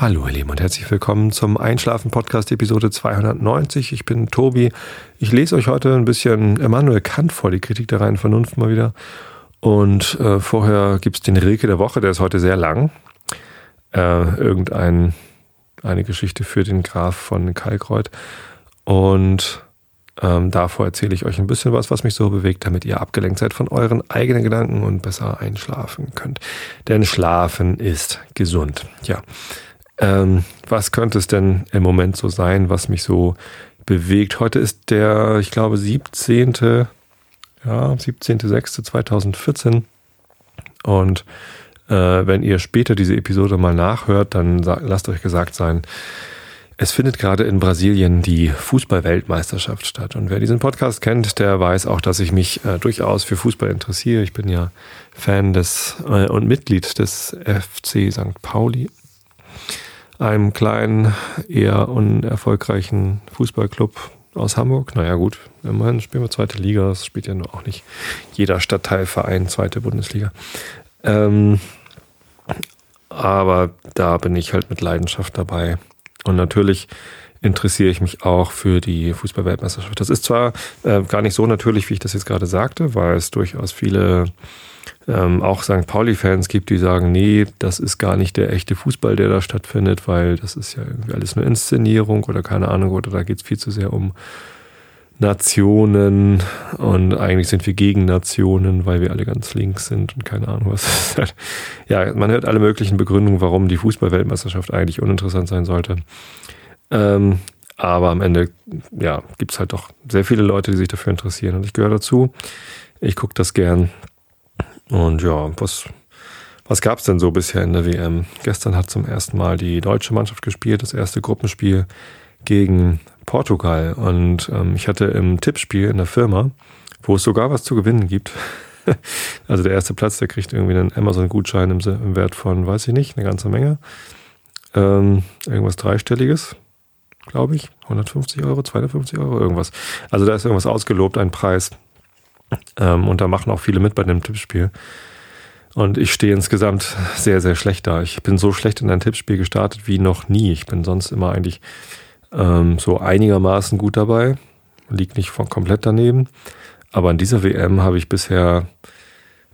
Hallo ihr Lieben und herzlich willkommen zum Einschlafen Podcast Episode 290. Ich bin Tobi. Ich lese euch heute ein bisschen Immanuel Kant vor, die Kritik der reinen Vernunft mal wieder. Und äh, vorher gibt's den Rilke der Woche, der ist heute sehr lang. Äh, irgendein eine Geschichte für den Graf von Kalkreuth. Und ähm, davor erzähle ich euch ein bisschen was, was mich so bewegt, damit ihr abgelenkt seid von euren eigenen Gedanken und besser einschlafen könnt. Denn Schlafen ist gesund. Ja. Ähm, was könnte es denn im Moment so sein, was mich so bewegt? Heute ist der, ich glaube, 17. Ja, 17.06.2014. Und äh, wenn ihr später diese Episode mal nachhört, dann lasst euch gesagt sein, es findet gerade in Brasilien die Fußball-Weltmeisterschaft statt. Und wer diesen Podcast kennt, der weiß auch, dass ich mich äh, durchaus für Fußball interessiere. Ich bin ja Fan des äh, und Mitglied des FC St. Pauli, einem kleinen, eher unerfolgreichen Fußballclub aus Hamburg. Naja gut, immerhin spielen wir zweite Liga. Das spielt ja nur auch nicht jeder Stadtteilverein zweite Bundesliga. Ähm, aber da bin ich halt mit Leidenschaft dabei. Und natürlich interessiere ich mich auch für die Fußballweltmeisterschaft. Das ist zwar äh, gar nicht so natürlich, wie ich das jetzt gerade sagte, weil es durchaus viele ähm, auch St. Pauli-Fans gibt, die sagen, nee, das ist gar nicht der echte Fußball, der da stattfindet, weil das ist ja irgendwie alles nur Inszenierung oder keine Ahnung, oder da geht es viel zu sehr um Nationen und eigentlich sind wir gegen Nationen, weil wir alle ganz links sind und keine Ahnung was. ja, man hört alle möglichen Begründungen, warum die Fußballweltmeisterschaft eigentlich uninteressant sein sollte. Ähm, aber am Ende, ja, gibt es halt doch sehr viele Leute, die sich dafür interessieren und ich gehöre dazu. Ich gucke das gern. Und ja, was, was gab es denn so bisher in der WM? Gestern hat zum ersten Mal die deutsche Mannschaft gespielt, das erste Gruppenspiel gegen Portugal. Und ähm, ich hatte im Tippspiel in der Firma, wo es sogar was zu gewinnen gibt. also der erste Platz, der kriegt irgendwie einen Amazon-Gutschein im, im, Wert von, weiß ich nicht, eine ganze Menge. Ähm, irgendwas dreistelliges, glaube ich. 150 Euro, 250 Euro, irgendwas. Also da ist irgendwas ausgelobt, ein Preis. Ähm, und da machen auch viele mit bei dem Tippspiel. Und ich stehe insgesamt sehr, sehr schlecht da. Ich bin so schlecht in ein Tippspiel gestartet wie noch nie. Ich bin sonst immer eigentlich ähm, so einigermaßen gut dabei. Liegt nicht von komplett daneben. Aber an dieser WM habe ich bisher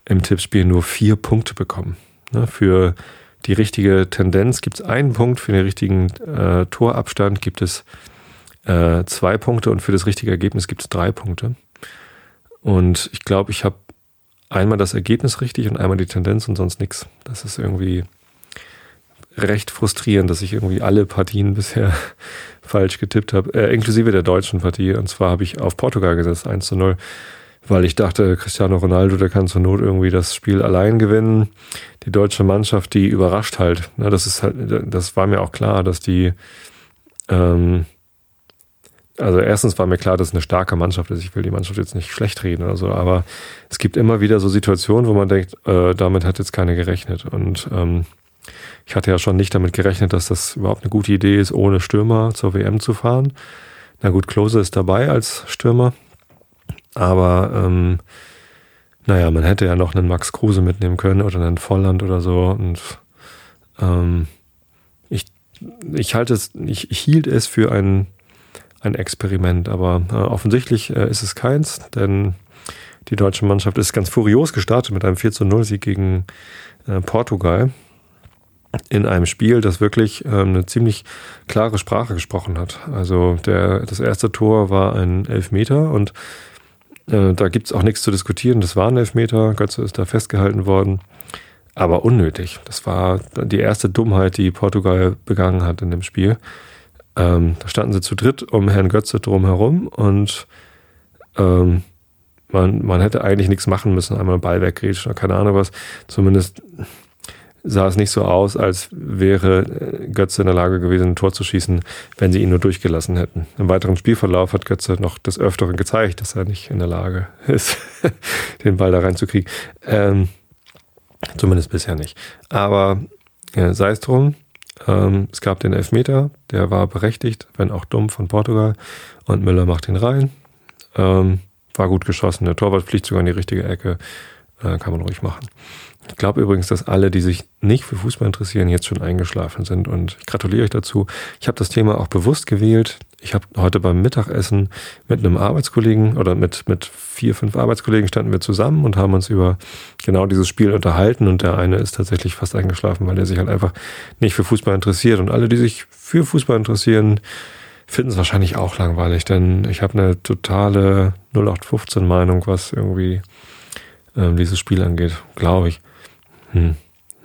im Tippspiel nur vier Punkte bekommen. Ne, für die richtige Tendenz gibt es einen Punkt, für den richtigen äh, Torabstand gibt es äh, zwei Punkte und für das richtige Ergebnis gibt es drei Punkte. Und ich glaube, ich habe einmal das Ergebnis richtig und einmal die Tendenz und sonst nichts. Das ist irgendwie recht frustrierend, dass ich irgendwie alle Partien bisher falsch getippt habe, äh, inklusive der deutschen Partie. Und zwar habe ich auf Portugal gesetzt, 1 zu 0, weil ich dachte, Cristiano Ronaldo, der kann zur Not irgendwie das Spiel allein gewinnen. Die deutsche Mannschaft, die überrascht halt. Na, das ist halt, das war mir auch klar, dass die, ähm, also erstens war mir klar, dass es eine starke Mannschaft ist. Ich will die Mannschaft jetzt nicht schlecht reden oder so, aber es gibt immer wieder so Situationen, wo man denkt, äh, damit hat jetzt keiner gerechnet. Und ähm, ich hatte ja schon nicht damit gerechnet, dass das überhaupt eine gute Idee ist, ohne Stürmer zur WM zu fahren. Na gut, Klose ist dabei als Stürmer. Aber ähm, naja, man hätte ja noch einen Max Kruse mitnehmen können oder einen Volland oder so. Und ähm, ich, ich halte es, ich, hielt es für ein, ein Experiment, aber äh, offensichtlich äh, ist es keins, denn die deutsche Mannschaft ist ganz furios gestartet mit einem 4 zu 0 Sieg gegen äh, Portugal in einem Spiel, das wirklich ähm, eine ziemlich klare Sprache gesprochen hat. Also der, das erste Tor war ein Elfmeter und äh, da gibt's auch nichts zu diskutieren. Das war ein Elfmeter, Götze ist da festgehalten worden, aber unnötig. Das war die erste Dummheit, die Portugal begangen hat in dem Spiel. Ähm, da standen sie zu dritt um Herrn Götze drumherum und ähm, man, man hätte eigentlich nichts machen müssen, einmal Ball weggrätschen oder keine Ahnung was. Zumindest sah es nicht so aus, als wäre äh, Götze in der Lage gewesen, ein Tor zu schießen, wenn sie ihn nur durchgelassen hätten. Im weiteren Spielverlauf hat Götze noch des Öfteren gezeigt, dass er nicht in der Lage ist, den Ball da reinzukriegen. Ähm, zumindest bisher nicht. Aber äh, sei es drum, ähm, es gab den Elfmeter, der war berechtigt, wenn auch dumm von Portugal. Und Müller macht ihn rein. Ähm, war gut geschossen. Der Torwart fliegt sogar in die richtige Ecke. Äh, kann man ruhig machen. Ich glaube übrigens, dass alle, die sich nicht für Fußball interessieren, jetzt schon eingeschlafen sind. Und ich gratuliere euch dazu. Ich habe das Thema auch bewusst gewählt. Ich habe heute beim Mittagessen mit einem Arbeitskollegen oder mit, mit vier, fünf Arbeitskollegen standen wir zusammen und haben uns über genau dieses Spiel unterhalten. Und der eine ist tatsächlich fast eingeschlafen, weil er sich halt einfach nicht für Fußball interessiert. Und alle, die sich für Fußball interessieren, finden es wahrscheinlich auch langweilig, denn ich habe eine totale 0815-Meinung, was irgendwie ähm, dieses Spiel angeht, glaube ich. Hm,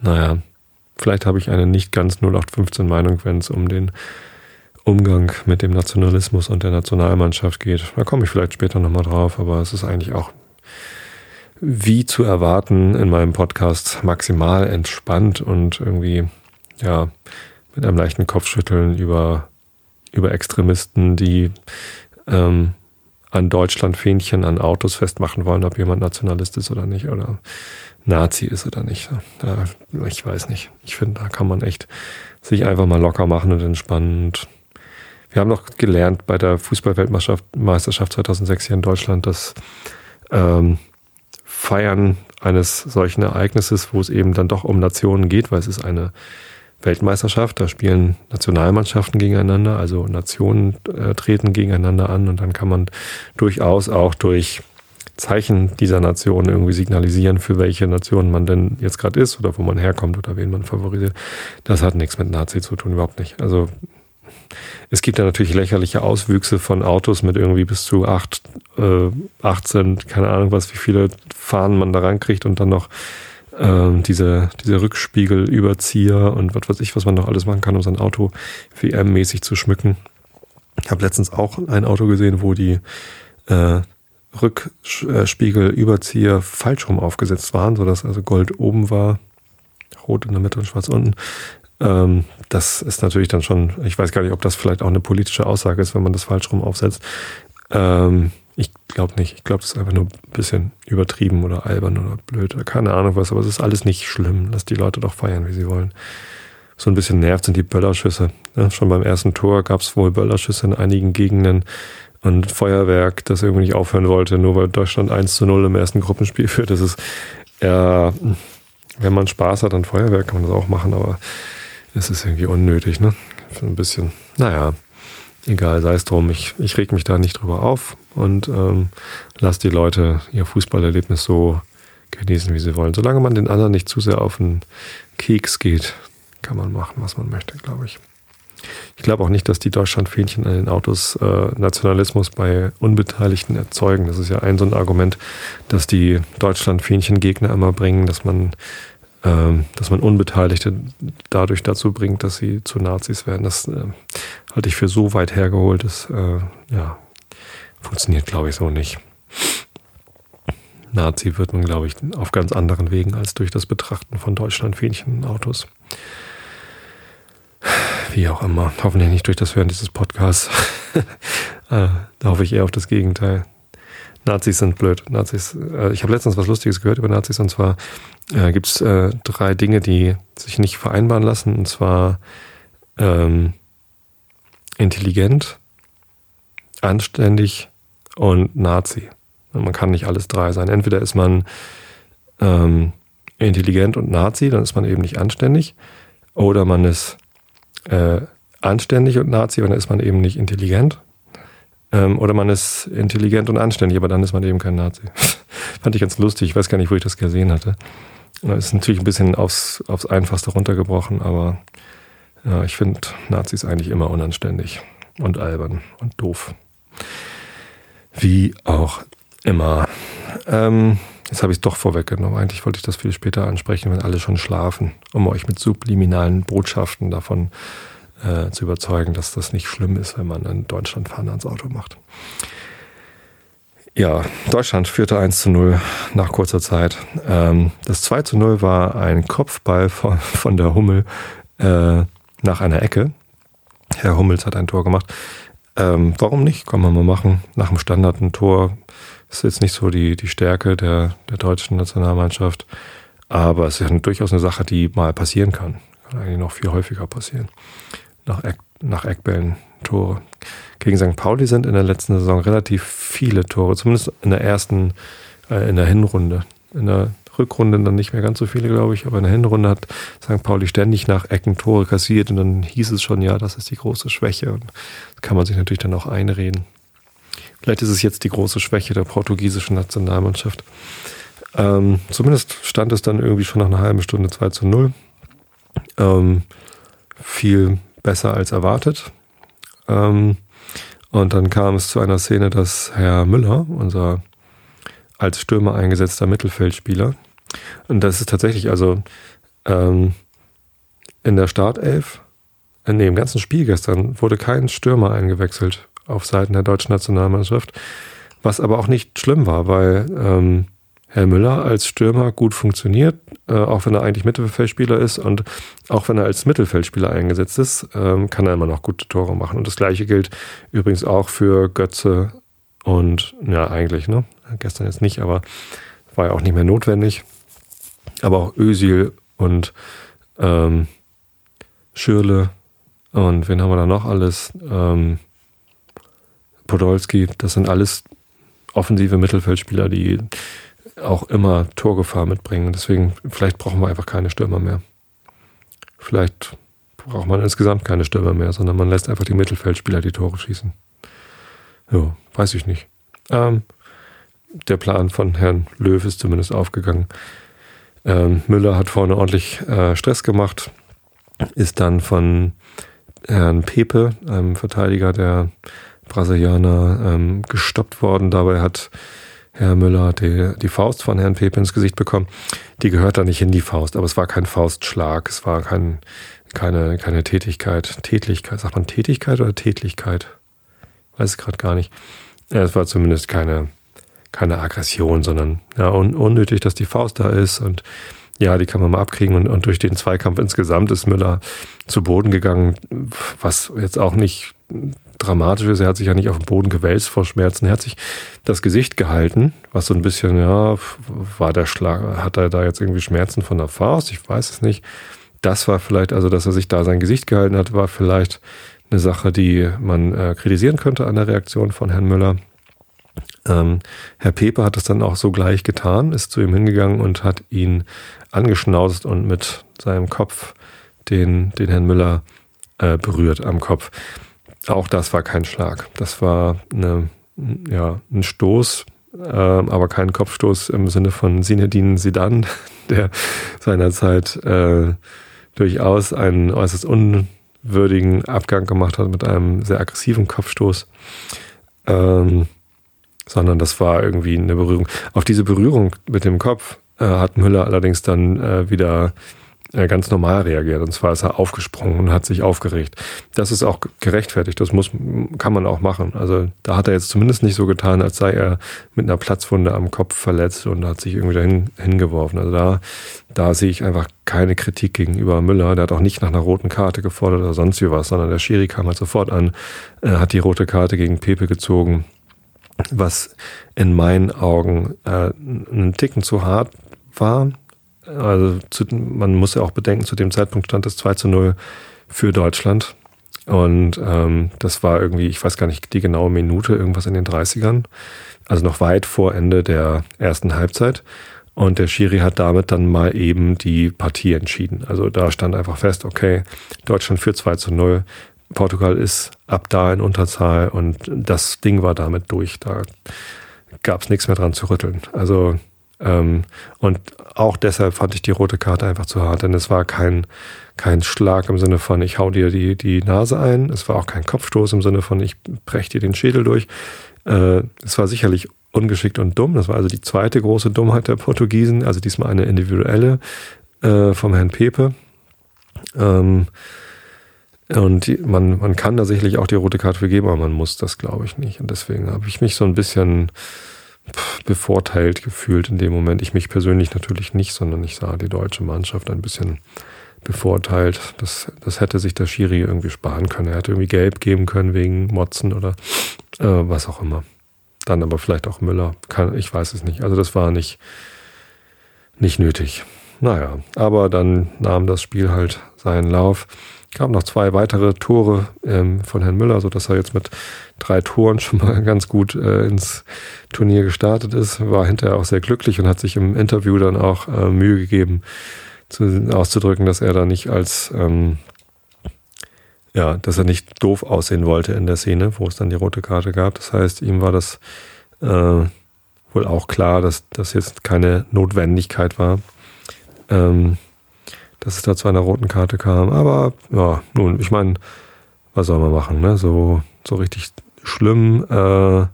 naja, vielleicht habe ich eine nicht ganz 0815-Meinung, wenn es um den Umgang mit dem Nationalismus und der Nationalmannschaft geht. Da komme ich vielleicht später nochmal drauf, aber es ist eigentlich auch wie zu erwarten in meinem Podcast maximal entspannt und irgendwie, ja, mit einem leichten Kopfschütteln über, über Extremisten, die ähm, an Deutschland Fähnchen an Autos festmachen wollen, ob jemand Nationalist ist oder nicht oder Nazi ist oder nicht. Da, ich weiß nicht. Ich finde, da kann man echt sich einfach mal locker machen und entspannen. Wir haben noch gelernt bei der Fußballweltmeisterschaft 2006 hier in Deutschland, dass ähm, Feiern eines solchen Ereignisses, wo es eben dann doch um Nationen geht, weil es ist eine Weltmeisterschaft, da spielen Nationalmannschaften gegeneinander, also Nationen äh, treten gegeneinander an und dann kann man durchaus auch durch Zeichen dieser Nation irgendwie signalisieren, für welche Nation man denn jetzt gerade ist oder wo man herkommt oder wen man favorisiert. Das hat nichts mit Nazi zu tun, überhaupt nicht. Also es gibt da natürlich lächerliche Auswüchse von Autos mit irgendwie bis zu acht, äh, 18, keine Ahnung was, wie viele Fahnen man da rankriegt und dann noch ähm, diese, diese Rückspiegelüberzieher und was weiß ich, was man noch alles machen kann, um sein Auto WM-mäßig zu schmücken. Ich habe letztens auch ein Auto gesehen, wo die äh, Rückspiegelüberzieher falsch rum aufgesetzt waren, sodass also Gold oben war, rot in der Mitte und schwarz unten. Ähm, das ist natürlich dann schon, ich weiß gar nicht, ob das vielleicht auch eine politische Aussage ist, wenn man das falsch rum aufsetzt. Ähm, ich glaube nicht. Ich glaube, das ist einfach nur ein bisschen übertrieben oder albern oder blöd oder keine Ahnung was. Aber es ist alles nicht schlimm. Lass die Leute doch feiern, wie sie wollen. So ein bisschen nervt sind die Böllerschüsse. Ja, schon beim ersten Tor gab es wohl Böllerschüsse in einigen Gegenden und Feuerwerk, das irgendwie nicht aufhören wollte, nur weil Deutschland 1 zu 0 im ersten Gruppenspiel führt. Das ist ja, wenn man Spaß hat an Feuerwerk, kann man das auch machen, aber es ist irgendwie unnötig, ne? Für ein bisschen, naja egal, sei es drum, ich, ich reg mich da nicht drüber auf und ähm, lass die Leute ihr Fußballerlebnis so genießen, wie sie wollen. Solange man den anderen nicht zu sehr auf den Keks geht, kann man machen, was man möchte, glaube ich. Ich glaube auch nicht, dass die Deutschlandfähnchen an den Autos äh, Nationalismus bei Unbeteiligten erzeugen. Das ist ja ein so ein Argument, dass die Deutschlandfähnchen-Gegner immer bringen, dass man dass man Unbeteiligte dadurch dazu bringt, dass sie zu Nazis werden. Das äh, halte ich für so weit hergeholt. Das äh, ja, funktioniert, glaube ich, so nicht. Nazi wird man, glaube ich, auf ganz anderen Wegen als durch das Betrachten von Deutschland-Fähnchen-Autos. Wie auch immer. Hoffentlich nicht durch das Hören dieses Podcasts. äh, da hoffe ich eher auf das Gegenteil. Nazis sind blöd. Nazis. Äh, ich habe letztens was Lustiges gehört über Nazis und zwar äh, gibt es äh, drei Dinge, die sich nicht vereinbaren lassen. Und zwar ähm, intelligent, anständig und Nazi. Man kann nicht alles drei sein. Entweder ist man ähm, intelligent und Nazi, dann ist man eben nicht anständig. Oder man ist äh, anständig und Nazi, dann ist man eben nicht intelligent. Ähm, oder man ist intelligent und anständig, aber dann ist man eben kein Nazi. Fand ich ganz lustig. Ich weiß gar nicht, wo ich das gesehen hatte. Das ist natürlich ein bisschen aufs, aufs Einfachste runtergebrochen, aber ja, ich finde Nazis eigentlich immer unanständig und albern und doof. Wie auch immer. Ähm, jetzt habe ich es doch vorweggenommen. Eigentlich wollte ich das viel später ansprechen, wenn alle schon schlafen, um euch mit subliminalen Botschaften davon äh, zu überzeugen, dass das nicht schlimm ist, wenn man einen Deutschlandfahner ans Auto macht. Ja, Deutschland führte 1 zu 0 nach kurzer Zeit. Ähm, das 2 zu 0 war ein Kopfball von, der Hummel äh, nach einer Ecke. Herr Hummels hat ein Tor gemacht. Ähm, warum nicht? Kann man mal machen. Nach dem Standard ein Tor ist jetzt nicht so die, die Stärke der, der deutschen Nationalmannschaft. Aber es ist durchaus eine Sache, die mal passieren kann. Kann eigentlich noch viel häufiger passieren. Nach, Eck, nach Eckbällen Tore. Gegen St. Pauli sind in der letzten Saison relativ viele Tore, zumindest in der ersten, äh, in der Hinrunde. In der Rückrunde dann nicht mehr ganz so viele, glaube ich, aber in der Hinrunde hat St. Pauli ständig nach Ecken Tore kassiert und dann hieß es schon, ja, das ist die große Schwäche und das kann man sich natürlich dann auch einreden. Vielleicht ist es jetzt die große Schwäche der portugiesischen Nationalmannschaft. Ähm, zumindest stand es dann irgendwie schon nach einer halben Stunde 2 zu 0. Ähm, viel besser als erwartet. Ähm, und dann kam es zu einer Szene, dass Herr Müller, unser als Stürmer eingesetzter Mittelfeldspieler, und das ist tatsächlich also ähm, in der Startelf, äh, nee, im ganzen Spiel gestern wurde kein Stürmer eingewechselt auf Seiten der deutschen Nationalmannschaft, was aber auch nicht schlimm war, weil ähm, Herr Müller als Stürmer gut funktioniert, äh, auch wenn er eigentlich Mittelfeldspieler ist und auch wenn er als Mittelfeldspieler eingesetzt ist, ähm, kann er immer noch gute Tore machen. Und das gleiche gilt übrigens auch für Götze und ja, eigentlich, ne? Gestern jetzt nicht, aber war ja auch nicht mehr notwendig. Aber auch Ösil und ähm, Schürle und wen haben wir da noch alles? Ähm, Podolski, das sind alles offensive Mittelfeldspieler, die auch immer Torgefahr mitbringen. Deswegen, vielleicht brauchen wir einfach keine Stürmer mehr. Vielleicht braucht man insgesamt keine Stürmer mehr, sondern man lässt einfach die Mittelfeldspieler die Tore schießen. Ja, weiß ich nicht. Ähm, der Plan von Herrn Löw ist zumindest aufgegangen. Ähm, Müller hat vorne ordentlich äh, Stress gemacht, ist dann von Herrn Pepe, einem Verteidiger der Brasilianer, ähm, gestoppt worden. Dabei hat Herr Müller die, die Faust von Herrn Pepe ins Gesicht bekommen. Die gehört da nicht hin, die Faust, aber es war kein Faustschlag, es war kein, keine, keine Tätigkeit. Tätlichkeit, sagt man Tätigkeit oder Tätlichkeit? Weiß es gerade gar nicht. Ja, es war zumindest keine, keine Aggression, sondern ja, un, unnötig, dass die Faust da ist und ja, die kann man mal abkriegen und, und durch den Zweikampf insgesamt ist Müller zu Boden gegangen, was jetzt auch nicht dramatisch ist. Er hat sich ja nicht auf den Boden gewälzt vor Schmerzen. Er hat sich das Gesicht gehalten, was so ein bisschen, ja, war der Schlag, hat er da jetzt irgendwie Schmerzen von der Faust? Ich weiß es nicht. Das war vielleicht, also dass er sich da sein Gesicht gehalten hat, war vielleicht eine Sache, die man äh, kritisieren könnte an der Reaktion von Herrn Müller. Ähm, Herr Pepe hat es dann auch so gleich getan, ist zu ihm hingegangen und hat ihn angeschnauzt und mit seinem Kopf den, den Herrn Müller äh, berührt am Kopf. Auch das war kein Schlag. Das war eine, ja, ein Stoß, äh, aber kein Kopfstoß im Sinne von Sinedin Sidan, der seinerzeit äh, durchaus einen äußerst unwürdigen Abgang gemacht hat mit einem sehr aggressiven Kopfstoß. Ähm, sondern das war irgendwie eine Berührung. Auf diese Berührung mit dem Kopf äh, hat Müller allerdings dann äh, wieder ganz normal reagiert. Und zwar ist er aufgesprungen und hat sich aufgeregt. Das ist auch gerechtfertigt. Das muss, kann man auch machen. Also da hat er jetzt zumindest nicht so getan, als sei er mit einer Platzwunde am Kopf verletzt und hat sich irgendwie dahin hingeworfen. Also da, da sehe ich einfach keine Kritik gegenüber Müller. Der hat auch nicht nach einer roten Karte gefordert oder sonst wie was, sondern der Schiri kam halt sofort an, äh, hat die rote Karte gegen Pepe gezogen was in meinen Augen äh, einen Ticken zu hart war. Also zu, man muss ja auch bedenken, zu dem Zeitpunkt stand es 2 zu 0 für Deutschland. Und ähm, das war irgendwie, ich weiß gar nicht die genaue Minute, irgendwas in den 30ern. Also noch weit vor Ende der ersten Halbzeit. Und der Schiri hat damit dann mal eben die Partie entschieden. Also da stand einfach fest, okay, Deutschland führt 2 zu 0. Portugal ist ab da in Unterzahl und das Ding war damit durch. Da gab es nichts mehr dran zu rütteln. Also ähm, und auch deshalb fand ich die rote Karte einfach zu hart, denn es war kein, kein Schlag im Sinne von, ich hau dir die, die Nase ein. Es war auch kein Kopfstoß im Sinne von, ich brech dir den Schädel durch. Äh, es war sicherlich ungeschickt und dumm. Das war also die zweite große Dummheit der Portugiesen, also diesmal eine individuelle äh, vom Herrn Pepe. Ähm, und man, man kann da sicherlich auch die rote Karte für geben, aber man muss das, glaube ich, nicht. Und deswegen habe ich mich so ein bisschen bevorteilt gefühlt in dem Moment. Ich mich persönlich natürlich nicht, sondern ich sah die deutsche Mannschaft ein bisschen bevorteilt. Das, das hätte sich der Schiri irgendwie sparen können. Er hätte irgendwie gelb geben können wegen Motzen oder äh, was auch immer. Dann aber vielleicht auch Müller. Kann, ich weiß es nicht. Also das war nicht, nicht nötig. naja, aber dann nahm das Spiel halt seinen Lauf. Gab noch zwei weitere Tore ähm, von Herrn Müller, so dass er jetzt mit drei Toren schon mal ganz gut äh, ins Turnier gestartet ist. War hinterher auch sehr glücklich und hat sich im Interview dann auch äh, Mühe gegeben, zu, auszudrücken, dass er da nicht als ähm, ja, dass er nicht doof aussehen wollte in der Szene, wo es dann die rote Karte gab. Das heißt, ihm war das äh, wohl auch klar, dass das jetzt keine Notwendigkeit war, ähm, dass es da zu einer roten Karte kam. Aber ja, nun, ich meine, was soll man machen, ne? So, so richtig schlimm. Äh,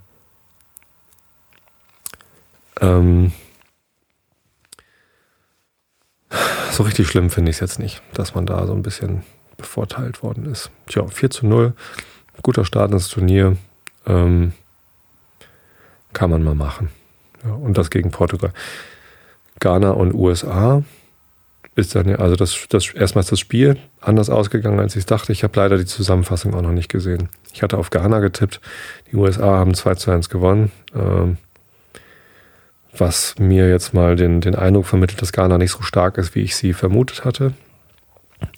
ähm, so richtig schlimm finde ich es jetzt nicht, dass man da so ein bisschen bevorteilt worden ist. Tja, 4 zu 0, guter Start ins Turnier. Ähm, kann man mal machen. Ja, und das gegen Portugal. Ghana und USA ist dann ja, also das, das erstmals das Spiel anders ausgegangen, als ich dachte. Ich habe leider die Zusammenfassung auch noch nicht gesehen. Ich hatte auf Ghana getippt. Die USA haben 2 zu 1 gewonnen. Ähm, was mir jetzt mal den, den Eindruck vermittelt, dass Ghana nicht so stark ist, wie ich sie vermutet hatte.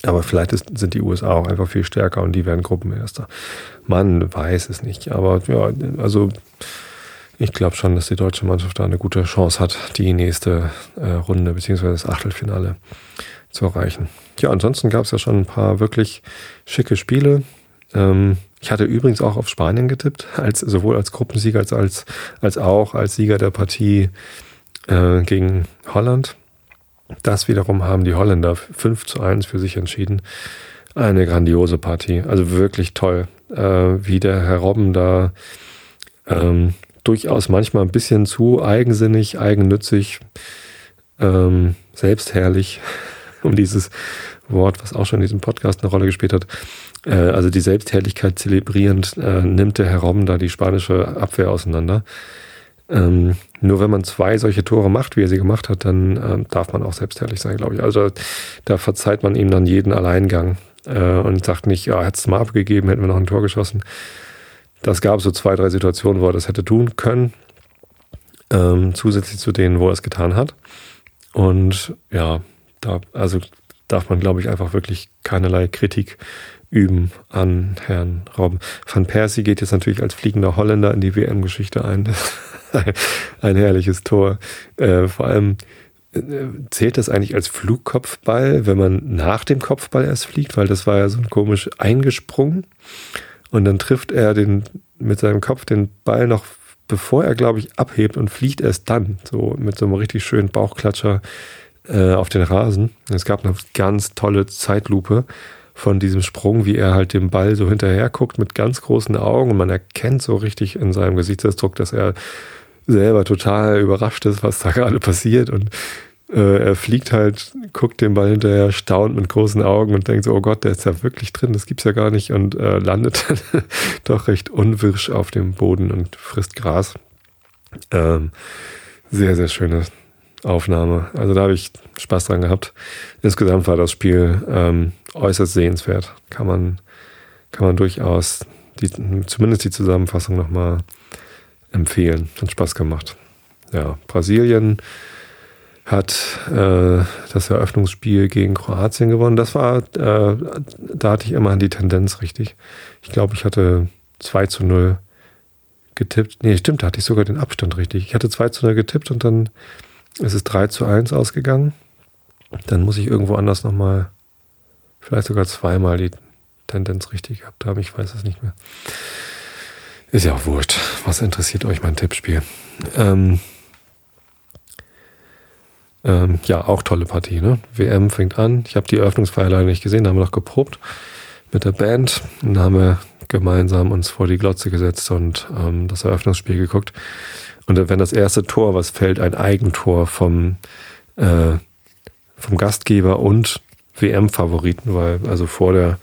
Aber vielleicht ist, sind die USA auch einfach viel stärker und die werden Gruppenerster. Man weiß es nicht. Aber ja, also ich glaube schon, dass die deutsche Mannschaft da eine gute Chance hat, die nächste äh, Runde bzw. das Achtelfinale zu erreichen. Ja, ansonsten gab es ja schon ein paar wirklich schicke Spiele. Ähm, ich hatte übrigens auch auf Spanien getippt, als, sowohl als Gruppensieger als, als, als auch als Sieger der Partie äh, gegen Holland. Das wiederum haben die Holländer 5 zu 1 für sich entschieden. Eine grandiose Partie. Also wirklich toll, äh, wie der Herr Robben da ähm, durchaus manchmal ein bisschen zu eigensinnig, eigennützig, ähm, selbstherrlich, um dieses Wort, was auch schon in diesem Podcast eine Rolle gespielt hat. Äh, also die Selbstherrlichkeit zelebrierend äh, nimmt der Herr Robben da die spanische Abwehr auseinander. Ähm, nur wenn man zwei solche Tore macht, wie er sie gemacht hat, dann äh, darf man auch selbstherrlich sein, glaube ich. Also da verzeiht man ihm dann jeden Alleingang äh, und sagt nicht, ja, hätte es mal abgegeben, hätten wir noch ein Tor geschossen. Das gab so zwei, drei Situationen, wo er das hätte tun können, ähm, zusätzlich zu denen, wo er es getan hat. Und ja, da, also darf man, glaube ich, einfach wirklich keinerlei Kritik üben an Herrn Robben. Van Persie geht jetzt natürlich als fliegender Holländer in die WM-Geschichte ein. ein herrliches Tor. Äh, vor allem äh, zählt das eigentlich als Flugkopfball, wenn man nach dem Kopfball erst fliegt, weil das war ja so komisch eingesprungen. Und dann trifft er den, mit seinem Kopf den Ball noch, bevor er, glaube ich, abhebt und fliegt erst dann, so mit so einem richtig schönen Bauchklatscher äh, auf den Rasen. Es gab eine ganz tolle Zeitlupe von diesem Sprung, wie er halt dem Ball so hinterher guckt mit ganz großen Augen und man erkennt so richtig in seinem Gesichtsausdruck, dass er selber total überrascht ist, was da gerade passiert und äh, er fliegt halt, guckt den Ball hinterher, staunt mit großen Augen und denkt so, oh Gott, der ist ja wirklich drin, das gibt's ja gar nicht und äh, landet dann doch recht unwirsch auf dem Boden und frisst Gras. Ähm, sehr, sehr schöne Aufnahme. Also da habe ich Spaß dran gehabt. Insgesamt war das Spiel ähm, äußerst sehenswert. Kann man, kann man durchaus die, zumindest die Zusammenfassung nochmal empfehlen. Hat Spaß gemacht. Ja, Brasilien hat äh, das Eröffnungsspiel gegen Kroatien gewonnen. Das war, äh, da hatte ich immerhin die Tendenz richtig. Ich glaube, ich hatte 2 zu 0 getippt. Nee, stimmt, da hatte ich sogar den Abstand richtig. Ich hatte 2 zu 0 getippt und dann ist es 3 zu 1 ausgegangen. Dann muss ich irgendwo anders nochmal, vielleicht sogar zweimal die Tendenz richtig gehabt haben. Ich weiß es nicht mehr. Ist ja auch wurscht. Was interessiert euch mein Tippspiel? Ähm, ähm, ja, auch tolle Partie. Ne? WM fängt an. Ich habe die Eröffnungsfeier leider nicht gesehen, da haben wir noch geprobt mit der Band. Dann haben wir gemeinsam uns vor die Glotze gesetzt und ähm, das Eröffnungsspiel geguckt. Und wenn das erste Tor, was fällt, ein Eigentor vom, äh, vom Gastgeber und WM-Favoriten, weil also vor der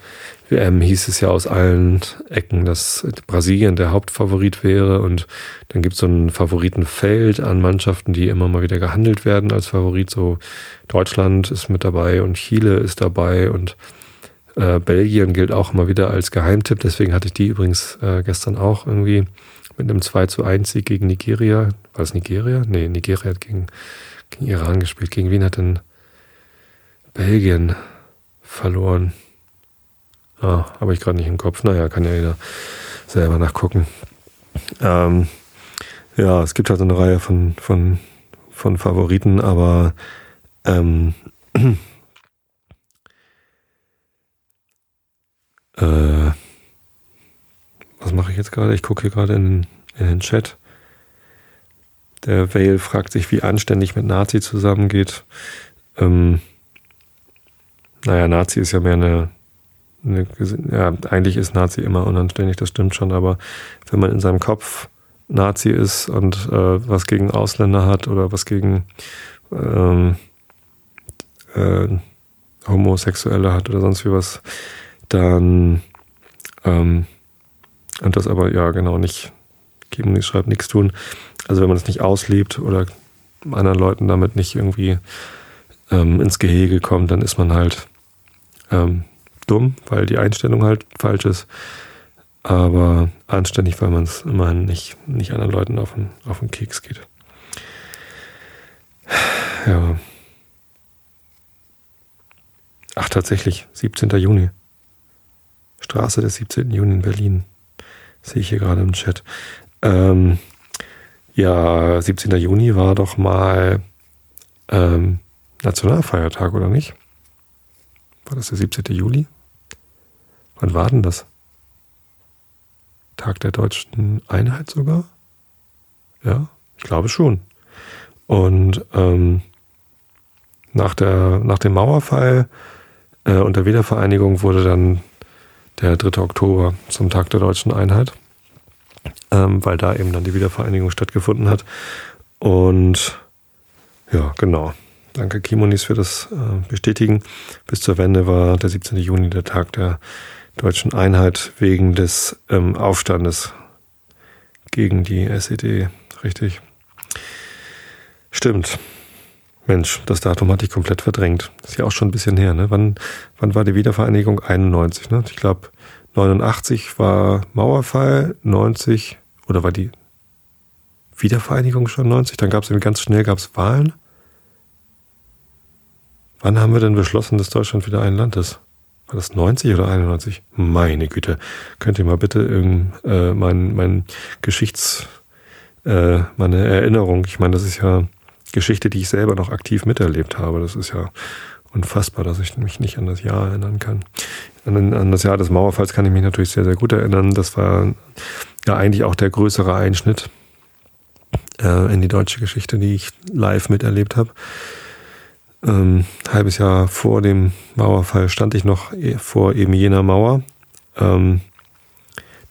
WM hieß es ja aus allen Ecken, dass Brasilien der Hauptfavorit wäre und dann gibt es so ein Favoritenfeld an Mannschaften, die immer mal wieder gehandelt werden als Favorit. So Deutschland ist mit dabei und Chile ist dabei und äh, Belgien gilt auch immer wieder als Geheimtipp. Deswegen hatte ich die übrigens äh, gestern auch irgendwie mit einem 2 zu 1 Sieg gegen Nigeria. War es Nigeria? Nee, Nigeria hat gegen, gegen Iran gespielt. Gegen wen hat denn Belgien verloren. Ah, habe ich gerade nicht im Kopf. Naja, kann ja jeder selber nachgucken. Ähm, ja, es gibt halt eine Reihe von, von, von Favoriten, aber ähm, äh, was mache ich jetzt gerade? Ich gucke hier gerade in, in den Chat. Der Vale fragt sich, wie anständig mit Nazi zusammengeht. Ähm, naja, Nazi ist ja mehr eine, ja, eigentlich ist Nazi immer unanständig, das stimmt schon, aber wenn man in seinem Kopf Nazi ist und äh, was gegen Ausländer hat oder was gegen ähm, äh, Homosexuelle hat oder sonst wie was, dann ähm, und das aber ja genau nicht geben, nicht schreibt, nichts tun. Also wenn man das nicht auslebt oder anderen Leuten damit nicht irgendwie ähm, ins Gehege kommt, dann ist man halt ähm, dumm, weil die Einstellung halt falsch ist. Aber anständig, weil man es immerhin nicht, nicht anderen Leuten auf den, auf den Keks geht. Ja. Ach, tatsächlich, 17. Juni. Straße des 17. Juni in Berlin. Sehe ich hier gerade im Chat. Ähm, ja, 17. Juni war doch mal ähm, Nationalfeiertag, oder nicht? War das der 17. Juli? Wann war denn das? Tag der deutschen Einheit sogar? Ja, ich glaube schon. Und ähm, nach, der, nach dem Mauerfall äh, und der Wiedervereinigung wurde dann der 3. Oktober zum Tag der deutschen Einheit ähm, weil da eben dann die Wiedervereinigung stattgefunden hat. Und ja, genau. Danke Kimonis für das äh, Bestätigen. Bis zur Wende war der 17. Juni der Tag der deutschen Einheit wegen des ähm, Aufstandes gegen die SED. Richtig. Stimmt. Mensch, das Datum hatte ich komplett verdrängt. Ist ja auch schon ein bisschen her, ne? Wann, wann war die Wiedervereinigung? 91, ne? Ich glaube, 89 war Mauerfall, 90 oder war die Wiedervereinigung schon 90? Dann gab es ganz schnell gab's Wahlen. Wann haben wir denn beschlossen, dass Deutschland wieder ein Land ist? War das 90 oder 91? Meine Güte. Könnt ihr mal bitte irgend, äh, mein, mein Geschichts, äh, meine Erinnerung, ich meine, das ist ja Geschichte, die ich selber noch aktiv miterlebt habe. Das ist ja unfassbar, dass ich mich nicht an das Jahr erinnern kann. An, an das Jahr des Mauerfalls kann ich mich natürlich sehr, sehr gut erinnern. Das war ja eigentlich auch der größere Einschnitt äh, in die deutsche Geschichte, die ich live miterlebt habe. Ähm, halbes Jahr vor dem Mauerfall stand ich noch e, vor eben jener Mauer. Ähm,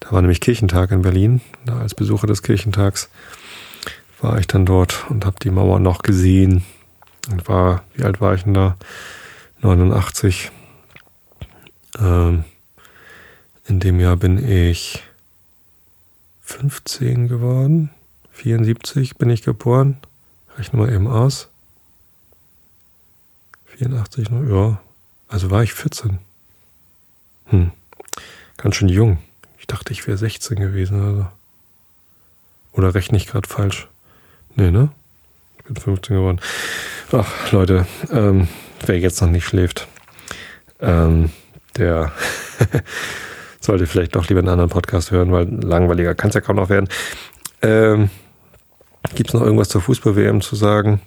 da war nämlich Kirchentag in Berlin. Da als Besucher des Kirchentags war ich dann dort und habe die Mauer noch gesehen. Und war, wie alt war ich denn da? 89. Ähm, in dem Jahr bin ich 15 geworden. 74 bin ich geboren. Rechne mal eben aus. 84, ja. Also war ich 14. Hm. Ganz schön jung. Ich dachte, ich wäre 16 gewesen. Also. Oder rechne ich gerade falsch? Nee, ne? Ich bin 15 geworden. Ach, Leute, ähm, wer jetzt noch nicht schläft, ähm, der sollte vielleicht doch lieber einen anderen Podcast hören, weil langweiliger kann es ja kaum noch werden. Ähm, Gibt es noch irgendwas zur Fußball-WM zu sagen?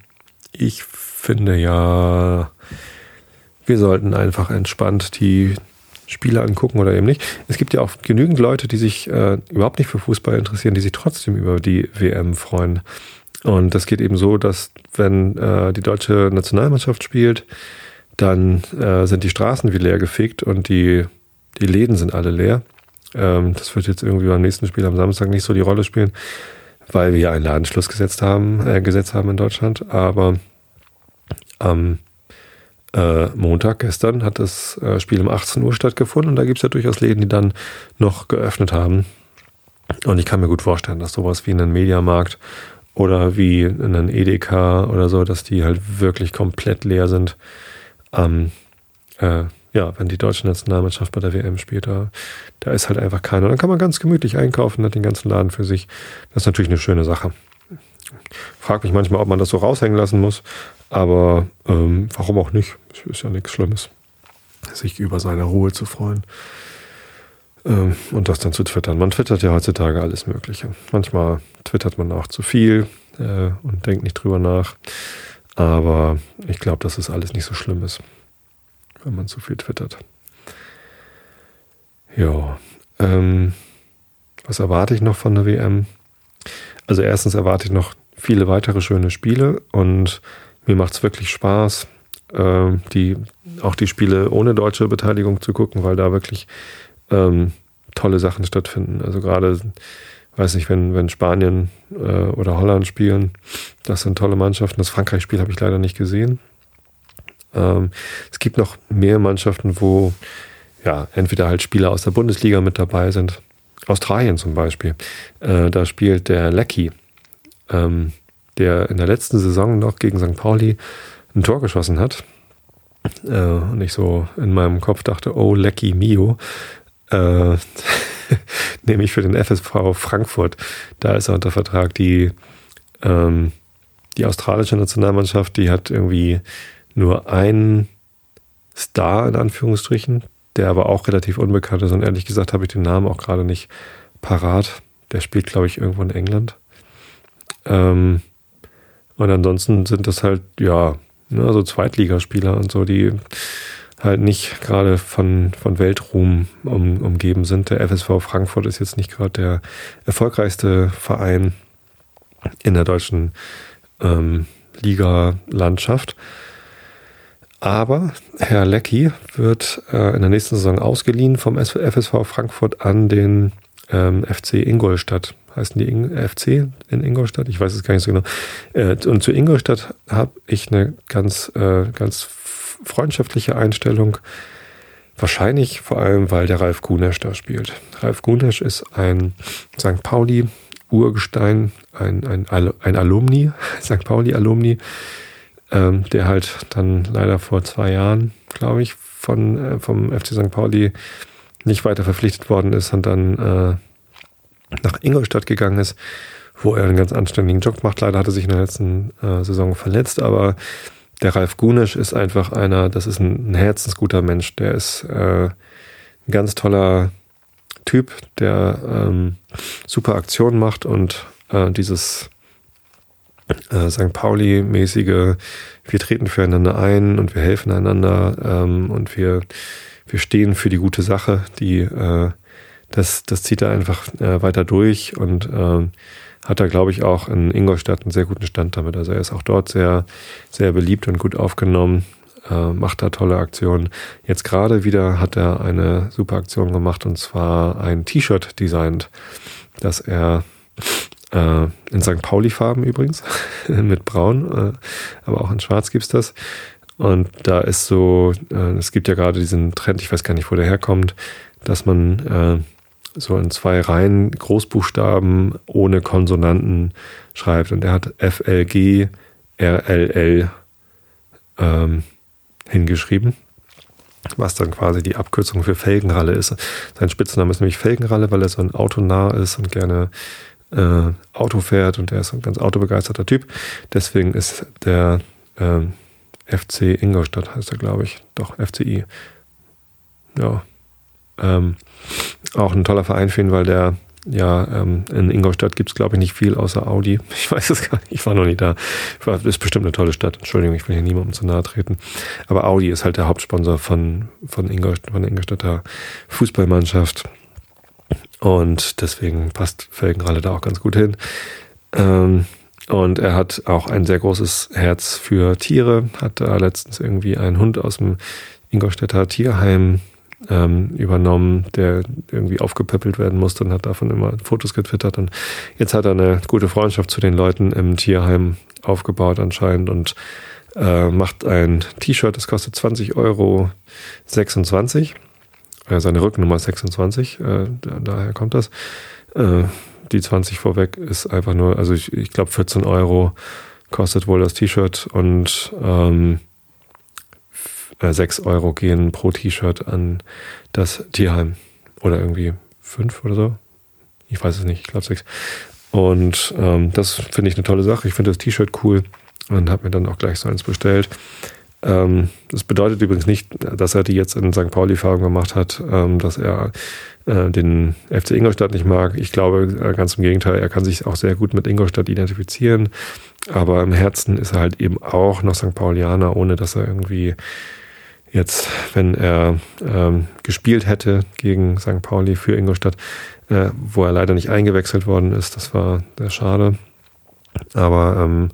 Ich finde ja, wir sollten einfach entspannt die Spiele angucken oder eben nicht. Es gibt ja auch genügend Leute, die sich äh, überhaupt nicht für Fußball interessieren, die sich trotzdem über die WM freuen. Und das geht eben so, dass wenn äh, die deutsche Nationalmannschaft spielt, dann äh, sind die Straßen wie leer gefegt und die, die Läden sind alle leer. Ähm, das wird jetzt irgendwie beim nächsten Spiel am Samstag nicht so die Rolle spielen, weil wir einen Ladenschluss gesetzt haben, äh, gesetzt haben in Deutschland. Aber am äh, Montag gestern hat das äh, Spiel um 18 Uhr stattgefunden und da gibt es ja durchaus Läden, die dann noch geöffnet haben. Und ich kann mir gut vorstellen, dass sowas wie ein Mediamarkt oder wie ein Edeka oder so, dass die halt wirklich komplett leer sind ähm, äh, ja, wenn die deutsche Nationalmannschaft bei der WM spielt, da, da ist halt einfach keiner. Dann kann man ganz gemütlich einkaufen, hat den ganzen Laden für sich. Das ist natürlich eine schöne Sache. Frag mich manchmal, ob man das so raushängen lassen muss, aber ähm, warum auch nicht? ist ja nichts Schlimmes, sich über seine Ruhe zu freuen ähm, und das dann zu twittern. Man twittert ja heutzutage alles Mögliche. Manchmal twittert man auch zu viel äh, und denkt nicht drüber nach. Aber ich glaube, dass es alles nicht so schlimm ist, wenn man zu viel twittert. Ja, ähm, was erwarte ich noch von der WM? Also erstens erwarte ich noch viele weitere schöne Spiele und mir macht es wirklich Spaß, äh, die, auch die Spiele ohne deutsche Beteiligung zu gucken, weil da wirklich ähm, tolle Sachen stattfinden. Also gerade, weiß nicht, wenn, wenn Spanien äh, oder Holland spielen, das sind tolle Mannschaften. Das Frankreich-Spiel habe ich leider nicht gesehen. Ähm, es gibt noch mehr Mannschaften, wo ja entweder halt Spieler aus der Bundesliga mit dabei sind. Australien zum Beispiel. Äh, da spielt der Lecky, ähm, der in der letzten Saison noch gegen St. Pauli ein Tor geschossen hat. Äh, und ich so in meinem Kopf dachte, oh, Lecky Mio äh, nämlich für den FSV Frankfurt. Da ist er unter Vertrag. Die, ähm, die australische Nationalmannschaft, die hat irgendwie nur einen Star in Anführungsstrichen, der aber auch relativ unbekannt ist. Und ehrlich gesagt habe ich den Namen auch gerade nicht parat. Der spielt, glaube ich, irgendwo in England. Ähm, und ansonsten sind das halt, ja, ne, so Zweitligaspieler und so, die halt nicht gerade von, von Weltruhm um, umgeben sind. Der FSV Frankfurt ist jetzt nicht gerade der erfolgreichste Verein in der deutschen ähm, Liga-Landschaft. Aber Herr Lecky wird äh, in der nächsten Saison ausgeliehen vom FSV Frankfurt an den ähm, FC Ingolstadt. Heißen die FC in Ingolstadt? Ich weiß es gar nicht so genau. Äh, und zu Ingolstadt habe ich eine ganz, äh, ganz freundschaftliche Einstellung. Wahrscheinlich vor allem, weil der Ralf Gunesch da spielt. Ralf Gunesch ist ein St. Pauli Urgestein, ein, ein, ein Alumni, St. Pauli-Alumni, ähm, der halt dann leider vor zwei Jahren, glaube ich, von, äh, vom FC St. Pauli nicht weiter verpflichtet worden ist und dann nach Ingolstadt gegangen ist, wo er einen ganz anständigen Job macht. Leider hat er sich in der letzten äh, Saison verletzt, aber der Ralf Gunisch ist einfach einer, das ist ein, ein herzensguter Mensch. Der ist äh, ein ganz toller Typ, der ähm, super Aktionen macht und äh, dieses äh, St. Pauli-mäßige, wir treten füreinander ein und wir helfen einander ähm, und wir, wir stehen für die gute Sache, die äh, das, das zieht er einfach äh, weiter durch und äh, hat er, glaube ich, auch in Ingolstadt einen sehr guten Stand damit. Also er ist auch dort sehr, sehr beliebt und gut aufgenommen, äh, macht da tolle Aktionen. Jetzt gerade wieder hat er eine super Aktion gemacht und zwar ein T-Shirt designt, das er äh, in St. Pauli-Farben übrigens, mit Braun, äh, aber auch in Schwarz gibt's das. Und da ist so, äh, es gibt ja gerade diesen Trend, ich weiß gar nicht, wo der herkommt, dass man äh, so in zwei Reihen Großbuchstaben ohne Konsonanten schreibt. Und er hat FLG RLL ähm, hingeschrieben, was dann quasi die Abkürzung für Felgenralle ist. Sein Spitzname ist nämlich Felgenralle, weil er so ein Autonah ist und gerne äh, Auto fährt und er ist ein ganz autobegeisterter Typ. Deswegen ist der äh, FC Ingolstadt, heißt er, glaube ich. Doch, FCI. Ja, ähm, auch ein toller Verein für ihn, weil der ja, ähm, in Ingolstadt gibt es, glaube ich, nicht viel außer Audi. Ich weiß es gar nicht, ich war noch nie da. Das ist bestimmt eine tolle Stadt. Entschuldigung, ich will hier niemandem zu nahe treten. Aber Audi ist halt der Hauptsponsor von, von, Ingolstadt, von der Ingolstädter Fußballmannschaft. Und deswegen passt Felgenralle da auch ganz gut hin. Ähm, und er hat auch ein sehr großes Herz für Tiere, hat da letztens irgendwie einen Hund aus dem Ingolstädter Tierheim ähm, übernommen, der irgendwie aufgepöppelt werden musste und hat davon immer Fotos getwittert. Und jetzt hat er eine gute Freundschaft zu den Leuten im Tierheim aufgebaut anscheinend und äh, macht ein T-Shirt, das kostet 20 Euro 26. Äh, seine Rückennummer ist 26, äh, daher kommt das. Äh, die 20 vorweg ist einfach nur, also ich, ich glaube 14 Euro kostet wohl das T-Shirt und ähm, äh, 6 Euro gehen pro T-Shirt an das Tierheim. Oder irgendwie 5 oder so. Ich weiß es nicht, ich glaube 6. Und ähm, das finde ich eine tolle Sache. Ich finde das T-Shirt cool und habe mir dann auch gleich so eins bestellt. Ähm, das bedeutet übrigens nicht, dass er die jetzt in St. Pauli-Farben gemacht hat, ähm, dass er äh, den FC Ingolstadt nicht mag. Ich glaube äh, ganz im Gegenteil, er kann sich auch sehr gut mit Ingolstadt identifizieren. Aber im Herzen ist er halt eben auch noch St. Paulianer, ohne dass er irgendwie jetzt, wenn er ähm, gespielt hätte gegen St. Pauli für Ingolstadt, äh, wo er leider nicht eingewechselt worden ist, das war sehr schade. Aber ähm,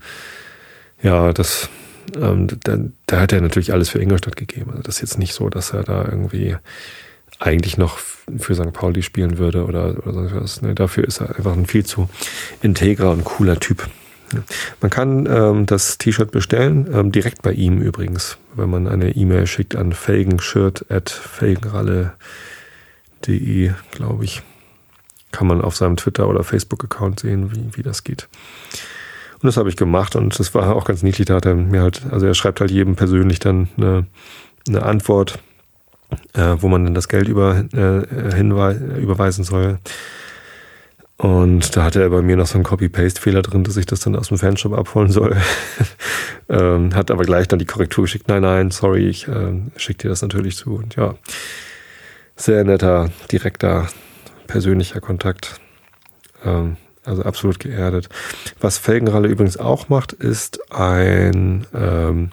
ja, das ähm, da, da, hat er natürlich alles für Ingolstadt gegeben. Also das ist jetzt nicht so, dass er da irgendwie eigentlich noch für St. Pauli spielen würde oder, oder sonst was. Ne, dafür ist er einfach ein viel zu integrer und cooler Typ. Man kann ähm, das T-Shirt bestellen, ähm, direkt bei ihm übrigens, wenn man eine E-Mail schickt an felgenshirt.felgenralle.de, glaube ich. Kann man auf seinem Twitter- oder Facebook-Account sehen, wie, wie das geht. Und das habe ich gemacht und das war auch ganz niedlich. Da hat er mir halt, also er schreibt halt jedem persönlich dann eine, eine Antwort, äh, wo man dann das Geld über, äh, überweisen soll. Und da hatte er bei mir noch so einen Copy-Paste-Fehler drin, dass ich das dann aus dem Fanshop abholen soll. ähm, hat aber gleich dann die Korrektur geschickt. Nein, nein, sorry, ich äh, schicke dir das natürlich zu. Und ja, sehr netter, direkter, persönlicher Kontakt. Ähm, also absolut geerdet. Was Felgenralle übrigens auch macht, ist ein, ähm,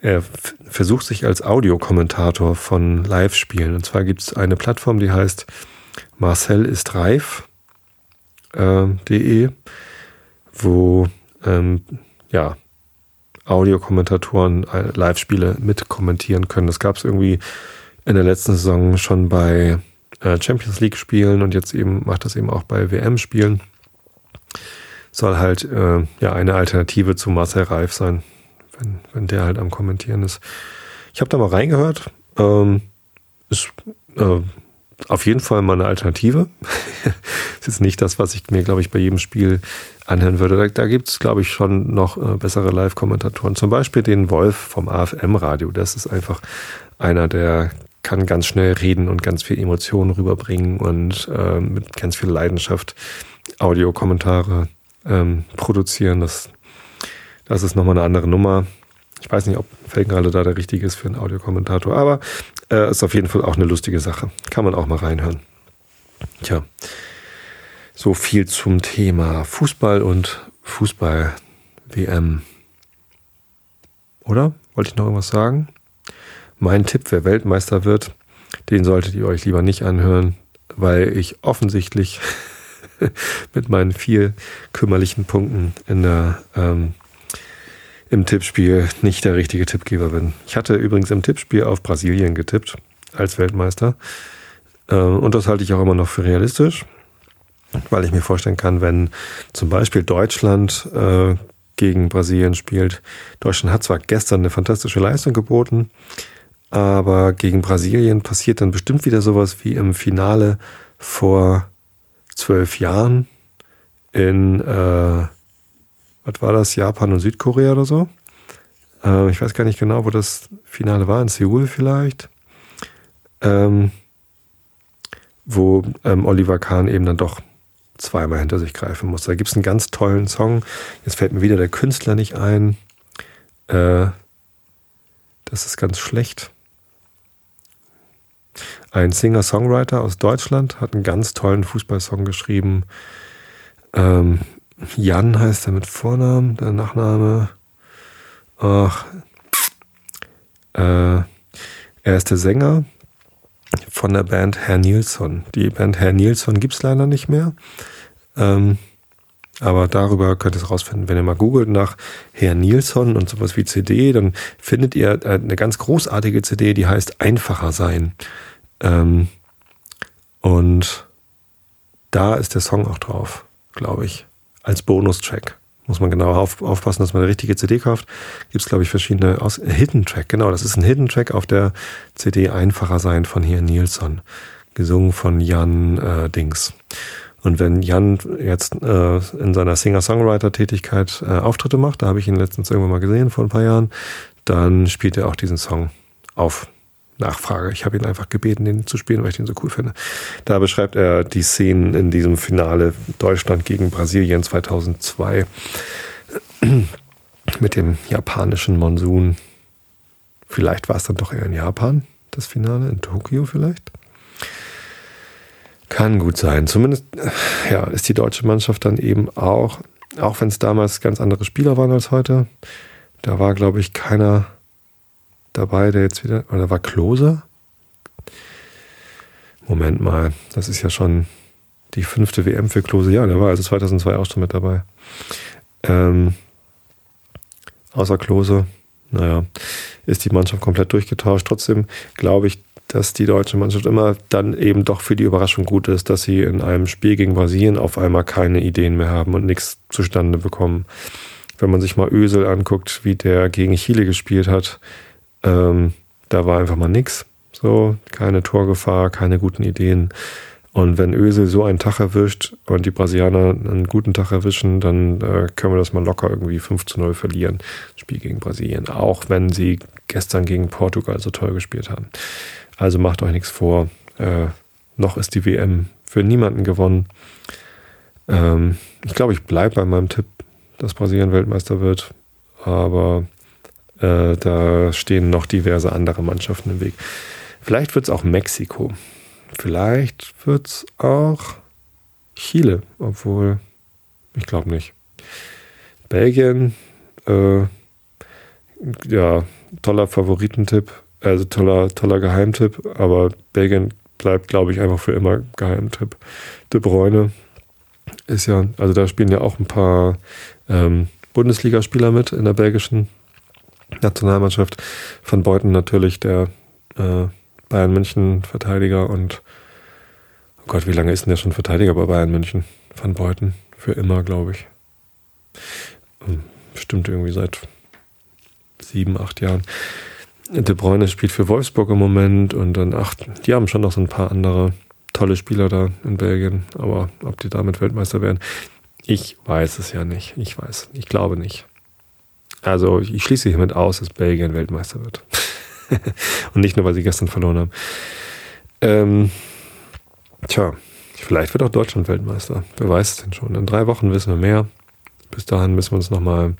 er versucht sich als Audiokommentator von Live-Spielen. Und zwar gibt es eine Plattform, die heißt Marcel ist reif. Äh, wo ähm, ja, Audiokommentatoren äh, Live-Spiele mitkommentieren können. Das gab es irgendwie in der letzten Saison schon bei äh, Champions League-Spielen und jetzt eben macht das eben auch bei WM-Spielen soll halt äh, ja eine Alternative zu Marcel Reif sein, wenn, wenn der halt am Kommentieren ist. Ich habe da mal reingehört. Ähm, ist äh, auf jeden Fall mal eine Alternative. ist jetzt nicht das, was ich mir, glaube ich, bei jedem Spiel anhören würde. Da, da gibt es, glaube ich, schon noch äh, bessere Live-Kommentatoren. Zum Beispiel den Wolf vom AFM-Radio. Das ist einfach einer, der kann ganz schnell reden und ganz viel Emotionen rüberbringen und äh, mit ganz viel Leidenschaft Audiokommentare ähm, produzieren. Das, das ist nochmal eine andere Nummer. Ich weiß nicht, ob Felgenralle da der richtige ist für einen Audiokommentator, aber äh, ist auf jeden Fall auch eine lustige Sache. Kann man auch mal reinhören. Tja, so viel zum Thema Fußball und Fußball-WM. Oder? Wollte ich noch irgendwas sagen? Mein Tipp, wer Weltmeister wird, den solltet ihr euch lieber nicht anhören, weil ich offensichtlich mit meinen vier kümmerlichen Punkten in der, ähm, im Tippspiel nicht der richtige Tippgeber bin. Ich hatte übrigens im Tippspiel auf Brasilien getippt als Weltmeister. Äh, und das halte ich auch immer noch für realistisch, weil ich mir vorstellen kann, wenn zum Beispiel Deutschland äh, gegen Brasilien spielt. Deutschland hat zwar gestern eine fantastische Leistung geboten, aber gegen Brasilien passiert dann bestimmt wieder sowas wie im Finale vor zwölf Jahren in, äh, was war das, Japan und Südkorea oder so. Äh, ich weiß gar nicht genau, wo das Finale war, in Seoul vielleicht. Ähm, wo ähm, Oliver Kahn eben dann doch zweimal hinter sich greifen muss. Da gibt es einen ganz tollen Song. Jetzt fällt mir wieder der Künstler nicht ein. Äh, das ist ganz schlecht. Ein Singer-Songwriter aus Deutschland hat einen ganz tollen Fußballsong geschrieben. Ähm, Jan heißt er mit Vornamen, der Nachname. Ach, äh, er ist der Sänger von der Band Herr Nilsson. Die Band Herr Nilsson gibt es leider nicht mehr. Ähm, aber darüber könnt ihr es rausfinden. Wenn ihr mal googelt nach Herr Nilsson und sowas wie CD, dann findet ihr eine ganz großartige CD, die heißt Einfacher sein. Ähm, und da ist der Song auch drauf, glaube ich, als Bonustrack. Muss man genau auf, aufpassen, dass man eine richtige CD kauft. Gibt es, glaube ich, verschiedene aus Hidden Track, genau, das ist ein Hidden Track auf der CD Einfacher sein von hier Nilsson. Gesungen von Jan äh, Dings. Und wenn Jan jetzt äh, in seiner Singer-Songwriter-Tätigkeit äh, Auftritte macht, da habe ich ihn letztens irgendwann mal gesehen vor ein paar Jahren, dann spielt er auch diesen Song auf Nachfrage. Ich habe ihn einfach gebeten, den zu spielen, weil ich den so cool finde. Da beschreibt er die Szenen in diesem Finale Deutschland gegen Brasilien 2002 mit dem japanischen Monsun. Vielleicht war es dann doch eher in Japan, das Finale, in Tokio vielleicht. Kann gut sein. Zumindest ja, ist die deutsche Mannschaft dann eben auch, auch wenn es damals ganz andere Spieler waren als heute, da war, glaube ich, keiner dabei, der jetzt wieder, oder war Klose? Moment mal, das ist ja schon die fünfte WM für Klose. Ja, der war also 2002 auch schon mit dabei. Ähm, außer Klose, naja, ist die Mannschaft komplett durchgetauscht. Trotzdem glaube ich, dass die deutsche Mannschaft immer dann eben doch für die Überraschung gut ist, dass sie in einem Spiel gegen Brasilien auf einmal keine Ideen mehr haben und nichts zustande bekommen. Wenn man sich mal Ösel anguckt, wie der gegen Chile gespielt hat, ähm, da war einfach mal nichts. So, keine Torgefahr, keine guten Ideen. Und wenn Ösel so einen Tag erwischt und die Brasilianer einen guten Tag erwischen, dann äh, können wir das mal locker irgendwie 5 zu 0 verlieren. Spiel gegen Brasilien. Auch wenn sie gestern gegen Portugal so toll gespielt haben. Also macht euch nichts vor. Äh, noch ist die WM für niemanden gewonnen. Ähm, ich glaube, ich bleibe bei meinem Tipp, dass Brasilien Weltmeister wird. Aber äh, da stehen noch diverse andere Mannschaften im Weg. Vielleicht wird es auch Mexiko. Vielleicht wird es auch Chile, obwohl ich glaube nicht. Belgien, äh, ja, toller Favoritentipp, also toller, toller Geheimtipp, aber Belgien bleibt, glaube ich, einfach für immer Geheimtipp. De Bruyne ist ja, also da spielen ja auch ein paar ähm, Bundesligaspieler mit in der belgischen Nationalmannschaft. Van Beuten natürlich der äh, Bayern München Verteidiger und oh Gott, wie lange ist denn der schon Verteidiger bei Bayern München? Van Beuten für immer, glaube ich. Ähm, bestimmt irgendwie seit sieben, acht Jahren. De Bruyne spielt für Wolfsburg im Moment und dann acht. Die haben schon noch so ein paar andere tolle Spieler da in Belgien, aber ob die damit Weltmeister werden, ich weiß es ja nicht. Ich weiß, ich glaube nicht. Also ich schließe hiermit aus, dass Belgien Weltmeister wird. und nicht nur, weil sie gestern verloren haben. Ähm, tja, vielleicht wird auch Deutschland Weltmeister. Wer weiß es denn schon. In drei Wochen wissen wir mehr. Bis dahin müssen wir uns nochmal ein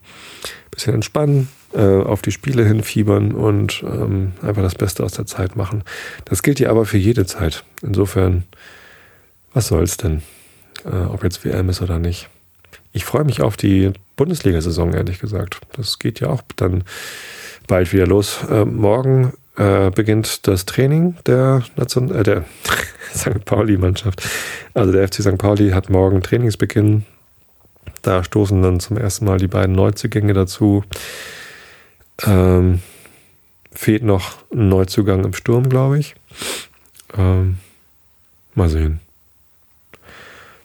bisschen entspannen, äh, auf die Spiele hinfiebern und ähm, einfach das Beste aus der Zeit machen. Das gilt ja aber für jede Zeit. Insofern, was soll's denn? Äh, ob jetzt WM ist oder nicht. Ich freue mich auf die Bundesliga-Saison, ehrlich gesagt. Das geht ja auch dann bald wieder los. Äh, morgen äh, beginnt das Training der, Nation äh, der St. Pauli-Mannschaft. Also der FC St. Pauli hat morgen Trainingsbeginn. Da stoßen dann zum ersten Mal die beiden Neuzugänge dazu. Ähm, fehlt noch ein Neuzugang im Sturm, glaube ich. Ähm, mal sehen.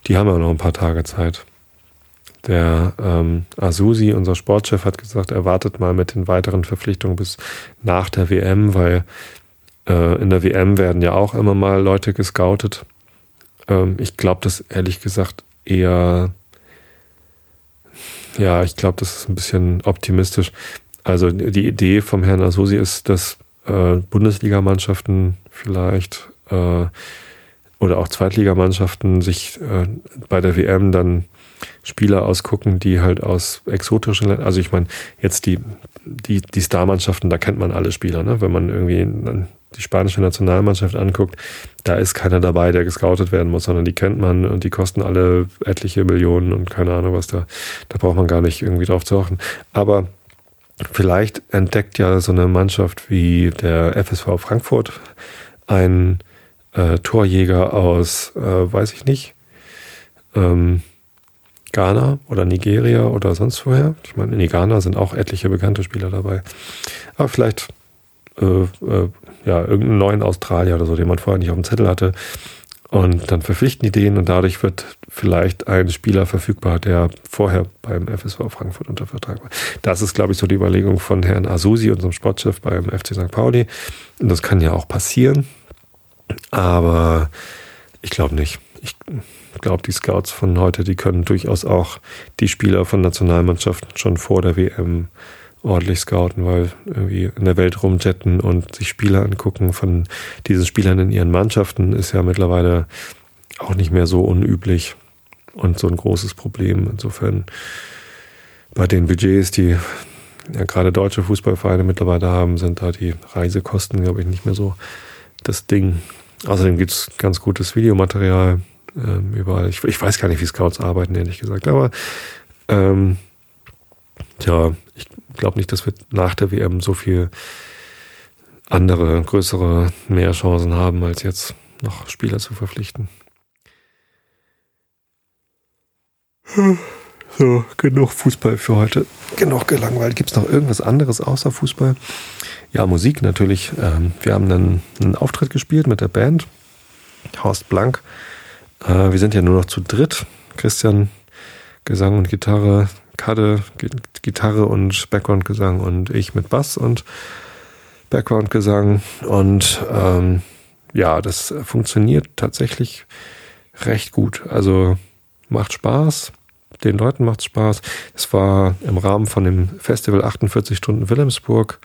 Die haben ja noch ein paar Tage Zeit. Der ähm, Asusi, unser Sportchef, hat gesagt, er wartet mal mit den weiteren Verpflichtungen bis nach der WM, weil äh, in der WM werden ja auch immer mal Leute gescoutet. Ähm, ich glaube das ehrlich gesagt eher, ja, ich glaube, das ist ein bisschen optimistisch. Also die Idee vom Herrn Asusi ist, dass äh, Bundesligamannschaften vielleicht äh, oder auch Zweitligamannschaften sich äh, bei der WM dann Spieler ausgucken, die halt aus exotischen Ländern, also ich meine, jetzt die, die, die Starmannschaften, da kennt man alle Spieler, ne? Wenn man irgendwie die spanische Nationalmannschaft anguckt, da ist keiner dabei, der gescoutet werden muss, sondern die kennt man und die kosten alle etliche Millionen und keine Ahnung was da, da braucht man gar nicht irgendwie drauf zu achten. Aber vielleicht entdeckt ja so eine Mannschaft wie der FSV Frankfurt einen äh, Torjäger aus, äh, weiß ich nicht, ähm, Ghana oder Nigeria oder sonst woher. Ich meine, in Ghana sind auch etliche bekannte Spieler dabei. Aber vielleicht äh, äh, ja, irgendeinen neuen Australier oder so, den man vorher nicht auf dem Zettel hatte. Und dann verpflichten die den und dadurch wird vielleicht ein Spieler verfügbar, der vorher beim FSV Frankfurt unter Vertrag war. Das ist, glaube ich, so die Überlegung von Herrn Asusi, unserem Sportchef beim FC St. Pauli. Und das kann ja auch passieren. Aber ich glaube nicht. Ich glaube, die Scouts von heute, die können durchaus auch die Spieler von Nationalmannschaften schon vor der WM ordentlich scouten, weil irgendwie in der Welt rumjetten und sich Spieler angucken von diesen Spielern in ihren Mannschaften ist ja mittlerweile auch nicht mehr so unüblich und so ein großes Problem. Insofern bei den Budgets, die ja, gerade deutsche Fußballvereine mittlerweile haben, sind da die Reisekosten, glaube ich, nicht mehr so das Ding. Außerdem gibt es ganz gutes Videomaterial ähm, überall. Ich, ich, weiß gar nicht, wie Scouts arbeiten, ehrlich gesagt. Aber ähm, ja, ich glaube nicht, dass wir nach der WM so viel andere, größere, mehr Chancen haben, als jetzt noch Spieler zu verpflichten. So, genug Fußball für heute. Genug gelangweilt. Gibt es noch irgendwas anderes außer Fußball? Ja, Musik natürlich. Ähm, wir haben einen, einen Auftritt gespielt mit der Band. Horst Blank. Äh, wir sind ja nur noch zu dritt. Christian, Gesang und Gitarre, Kade, Gitarre und Background-Gesang und ich mit Bass und Background-Gesang. Und ähm, ja, das funktioniert tatsächlich recht gut. Also macht Spaß. Den Leuten macht Spaß. Es war im Rahmen von dem Festival 48 Stunden Wilhelmsburg.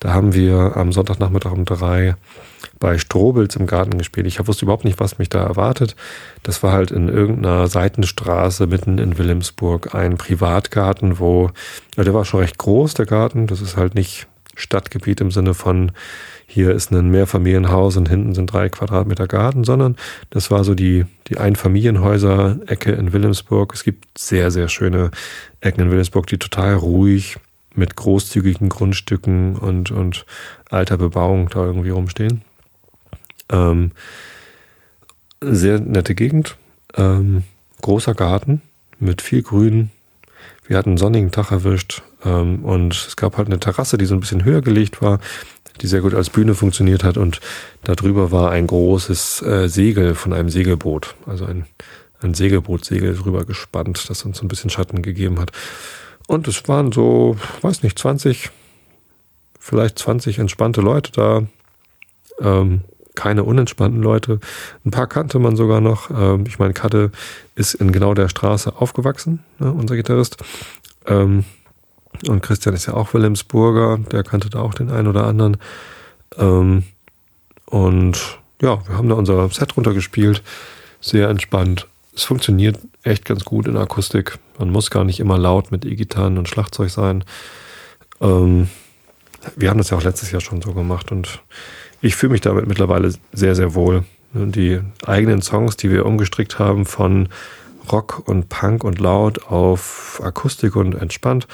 Da haben wir am Sonntagnachmittag um drei bei Strobels im Garten gespielt. Ich wusste überhaupt nicht, was mich da erwartet. Das war halt in irgendeiner Seitenstraße mitten in Wilhelmsburg ein Privatgarten, wo, ja, der war schon recht groß, der Garten. Das ist halt nicht Stadtgebiet im Sinne von, hier ist ein Mehrfamilienhaus und hinten sind drei Quadratmeter Garten, sondern das war so die, die Einfamilienhäuser-Ecke in Wilhelmsburg. Es gibt sehr, sehr schöne Ecken in Wilhelmsburg, die total ruhig mit großzügigen Grundstücken und, und alter Bebauung da irgendwie rumstehen. Ähm, sehr nette Gegend, ähm, großer Garten mit viel Grün. Wir hatten einen sonnigen Tag erwischt ähm, und es gab halt eine Terrasse, die so ein bisschen höher gelegt war, die sehr gut als Bühne funktioniert hat und darüber war ein großes äh, Segel von einem Segelboot, also ein, ein Segelbootsegel drüber gespannt, das uns so ein bisschen Schatten gegeben hat. Und es waren so, weiß nicht, 20, vielleicht 20 entspannte Leute da. Ähm, keine unentspannten Leute. Ein paar kannte man sogar noch. Ähm, ich meine, Katte ist in genau der Straße aufgewachsen, ne, unser Gitarrist. Ähm, und Christian ist ja auch Wilhelmsburger, der kannte da auch den einen oder anderen. Ähm, und ja, wir haben da unser Set runtergespielt. Sehr entspannt. Es funktioniert echt ganz gut in Akustik. Man muss gar nicht immer laut mit E-Gitarren und Schlagzeug sein. Ähm, wir haben das ja auch letztes Jahr schon so gemacht und ich fühle mich damit mittlerweile sehr, sehr wohl. Die eigenen Songs, die wir umgestrickt haben von Rock und Punk und laut auf Akustik und entspannt,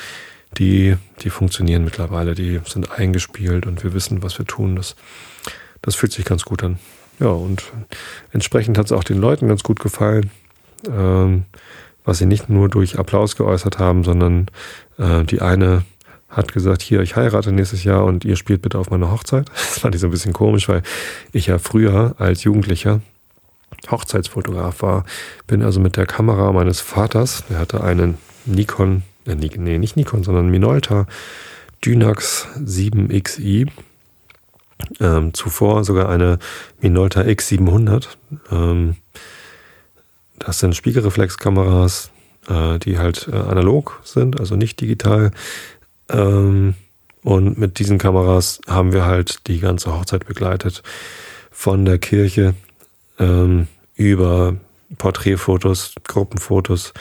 die, die funktionieren mittlerweile. Die sind eingespielt und wir wissen, was wir tun. Das, das fühlt sich ganz gut an. Ja, und entsprechend hat es auch den Leuten ganz gut gefallen ähm, was sie nicht nur durch Applaus geäußert haben, sondern äh, die eine hat gesagt, hier, ich heirate nächstes Jahr und ihr spielt bitte auf meiner Hochzeit. Das fand ich so ein bisschen komisch, weil ich ja früher als Jugendlicher Hochzeitsfotograf war. Bin also mit der Kamera meines Vaters, der hatte einen Nikon, äh, nee, nicht Nikon, sondern Minolta Dynax 7XI. Ähm, zuvor sogar eine Minolta X700. Ähm, das sind Spiegelreflexkameras, äh, die halt äh, analog sind, also nicht digital. Ähm, und mit diesen Kameras haben wir halt die ganze Hochzeit begleitet. Von der Kirche ähm, über Porträtfotos, Gruppenfotos